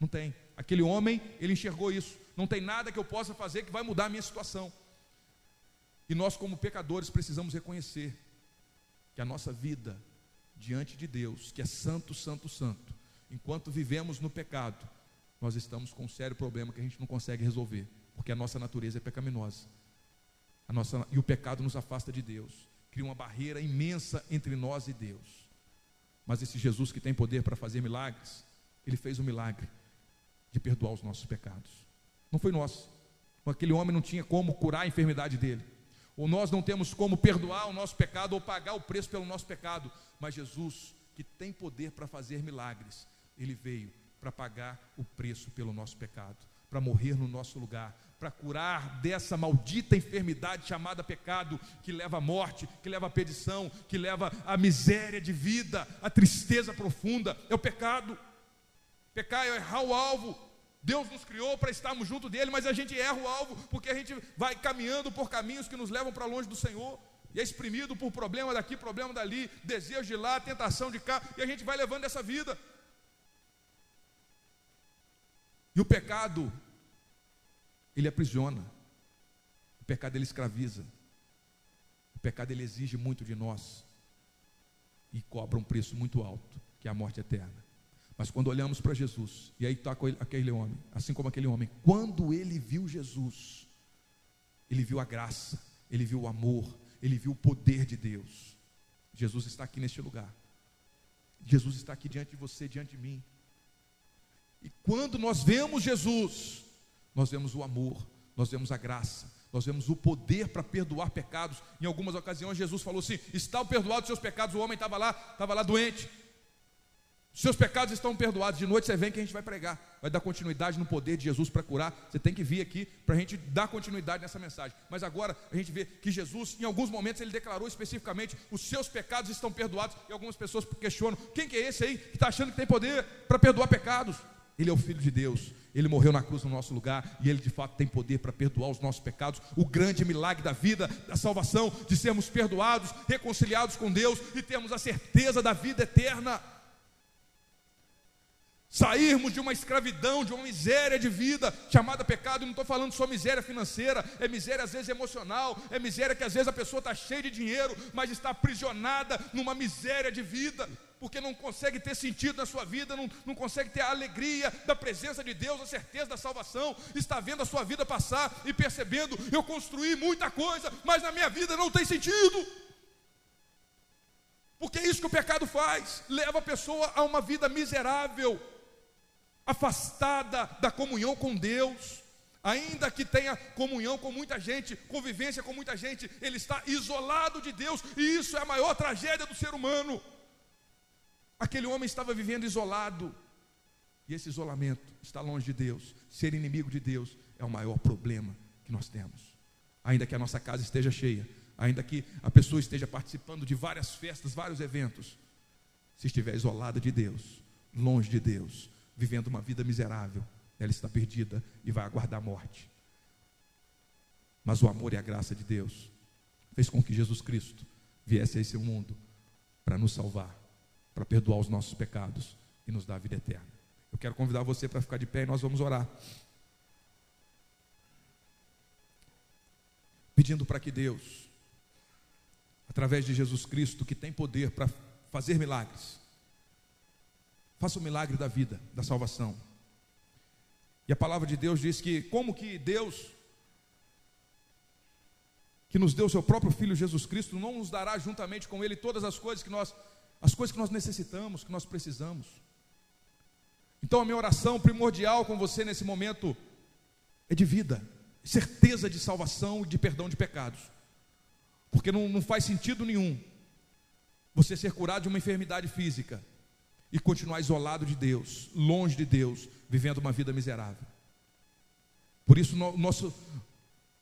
não tem. Aquele homem, ele enxergou isso. Não tem nada que eu possa fazer que vai mudar a minha situação. E nós, como pecadores, precisamos reconhecer que a nossa vida diante de Deus, que é santo, santo, santo, enquanto vivemos no pecado, nós estamos com um sério problema que a gente não consegue resolver, porque a nossa natureza é pecaminosa. A nossa, e o pecado nos afasta de Deus, cria uma barreira imensa entre nós e Deus. Mas esse Jesus que tem poder para fazer milagres, ele fez o milagre de perdoar os nossos pecados. Não foi nosso. Aquele homem não tinha como curar a enfermidade dele. Ou nós não temos como perdoar o nosso pecado ou pagar o preço pelo nosso pecado. Mas Jesus, que tem poder para fazer milagres, ele veio para pagar o preço pelo nosso pecado, para morrer no nosso lugar, para curar dessa maldita enfermidade chamada pecado, que leva à morte, que leva à perdição, que leva à miséria de vida, à tristeza profunda. É o pecado. Pecar é errar o alvo. Deus nos criou para estarmos junto dele, mas a gente erra o alvo porque a gente vai caminhando por caminhos que nos levam para longe do Senhor. E é exprimido por problema daqui, problema dali, desejo de lá, tentação de cá, e a gente vai levando essa vida. E o pecado, ele aprisiona. O pecado, ele escraviza. O pecado, ele exige muito de nós. E cobra um preço muito alto, que é a morte eterna. Mas quando olhamos para Jesus, e aí está aquele homem, assim como aquele homem, quando ele viu Jesus, ele viu a graça, ele viu o amor, ele viu o poder de Deus. Jesus está aqui neste lugar. Jesus está aqui diante de você, diante de mim. E quando nós vemos Jesus, nós vemos o amor, nós vemos a graça, nós vemos o poder para perdoar pecados. Em algumas ocasiões, Jesus falou assim: estão perdoados os seus pecados. O homem estava lá, estava lá doente. Seus pecados estão perdoados. De noite você vem que a gente vai pregar. Vai dar continuidade no poder de Jesus para curar. Você tem que vir aqui para a gente dar continuidade nessa mensagem. Mas agora a gente vê que Jesus, em alguns momentos, ele declarou especificamente: os seus pecados estão perdoados. E algumas pessoas questionam: quem que é esse aí que está achando que tem poder para perdoar pecados? Ele é o Filho de Deus, ele morreu na cruz no nosso lugar e ele de fato tem poder para perdoar os nossos pecados. O grande milagre da vida, da salvação, de sermos perdoados, reconciliados com Deus e termos a certeza da vida eterna. Sairmos de uma escravidão, de uma miséria de vida chamada pecado, e não estou falando só miséria financeira, é miséria às vezes emocional, é miséria que às vezes a pessoa está cheia de dinheiro, mas está aprisionada numa miséria de vida porque não consegue ter sentido na sua vida, não, não consegue ter a alegria da presença de Deus, a certeza da salvação, está vendo a sua vida passar e percebendo: eu construí muita coisa, mas na minha vida não tem sentido. Porque é isso que o pecado faz, leva a pessoa a uma vida miserável, afastada da comunhão com Deus. Ainda que tenha comunhão com muita gente, convivência com muita gente, ele está isolado de Deus, e isso é a maior tragédia do ser humano. Aquele homem estava vivendo isolado. E esse isolamento está longe de Deus. Ser inimigo de Deus é o maior problema que nós temos. Ainda que a nossa casa esteja cheia, ainda que a pessoa esteja participando de várias festas, vários eventos, se estiver isolada de Deus, longe de Deus, vivendo uma vida miserável, ela está perdida e vai aguardar a morte. Mas o amor e a graça de Deus fez com que Jesus Cristo viesse a esse mundo para nos salvar para perdoar os nossos pecados e nos dar a vida eterna. Eu quero convidar você para ficar de pé e nós vamos orar. Pedindo para que Deus, através de Jesus Cristo, que tem poder para fazer milagres, faça o milagre da vida, da salvação. E a palavra de Deus diz que, como que Deus, que nos deu o seu próprio Filho Jesus Cristo, não nos dará juntamente com Ele todas as coisas que nós as coisas que nós necessitamos, que nós precisamos. Então a minha oração primordial com você nesse momento é de vida, certeza de salvação e de perdão de pecados. Porque não, não faz sentido nenhum você ser curado de uma enfermidade física e continuar isolado de Deus, longe de Deus, vivendo uma vida miserável. Por isso, no, nosso,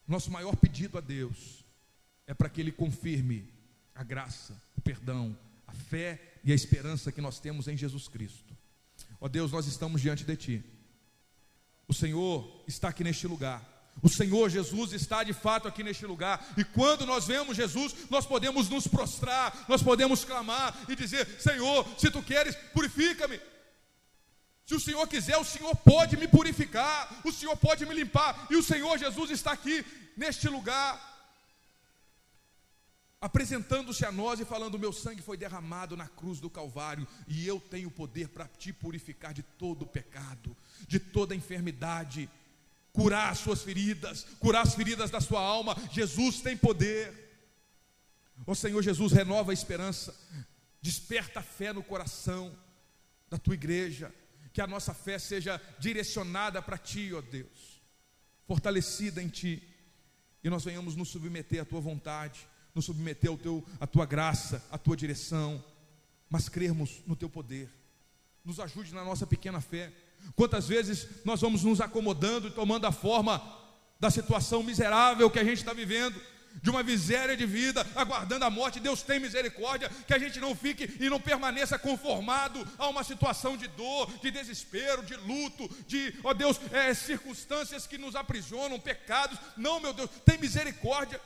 nosso maior pedido a Deus é para que Ele confirme a graça, o perdão, a fé e a esperança que nós temos em Jesus Cristo. Ó Deus, nós estamos diante de Ti. O Senhor está aqui neste lugar. O Senhor Jesus está de fato aqui neste lugar, e quando nós vemos Jesus, nós podemos nos prostrar, nós podemos clamar e dizer: Senhor, se tu queres, purifica-me. Se o Senhor quiser, o Senhor pode me purificar, o Senhor pode me limpar, e o Senhor Jesus está aqui neste lugar. apresentando-se a nós e falando: Meu sangue foi derramado na cruz do Calvário e eu tenho poder para te purificar de todo o pecado, de toda enfermidade, curar as suas feridas, curar as feridas da sua alma. Jesus tem poder. Ó Senhor Jesus, renova a esperança, desperta a fé no coração da tua igreja, que a nossa fé seja direcionada para ti, ó Deus, fortalecida em ti, e nós venhamos nos submeter à tua vontade nos submeter ao teu, à tua graça, à tua direção, mas crermos no teu poder. Nos ajude na nossa pequena fé. Quantas vezes nós vamos nos acomodando e tomando a forma da situação miserável que a gente está vivendo, de uma miséria de vida, aguardando a morte. Deus tem misericórdia, que a gente não fique e não permaneça conformado a uma situação de dor, de desespero, de luto, de, ó Deus, é, circunstâncias que nos aprisionam, pecados. Não, meu Deus, tem misericórdia.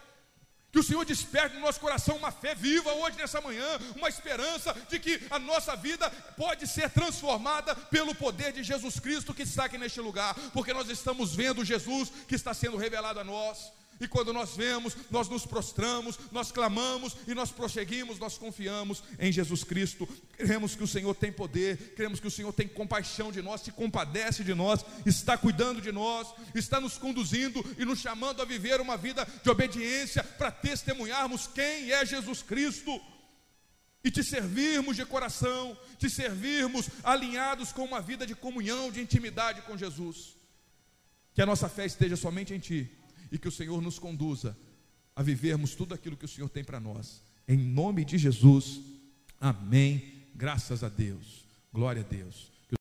Que o Senhor desperte no nosso coração uma fé viva hoje, nessa manhã, uma esperança de que a nossa vida pode ser transformada pelo poder de Jesus Cristo que está aqui neste lugar, porque nós estamos vendo Jesus que está sendo revelado a nós. E quando nós vemos, nós nos prostramos, nós clamamos e nós prosseguimos, nós confiamos em Jesus Cristo. Cremos que o Senhor tem poder, cremos que o Senhor tem compaixão de nós, se compadece de nós, está cuidando de nós, está nos conduzindo e nos chamando a viver uma vida de obediência para testemunharmos quem é Jesus Cristo e te servirmos de coração, te servirmos alinhados com uma vida de comunhão, de intimidade com Jesus. Que a nossa fé esteja somente em Ti e que o Senhor nos conduza a vivermos tudo aquilo que o Senhor tem para nós. Em nome de Jesus, amém. Graças a Deus, glória a Deus.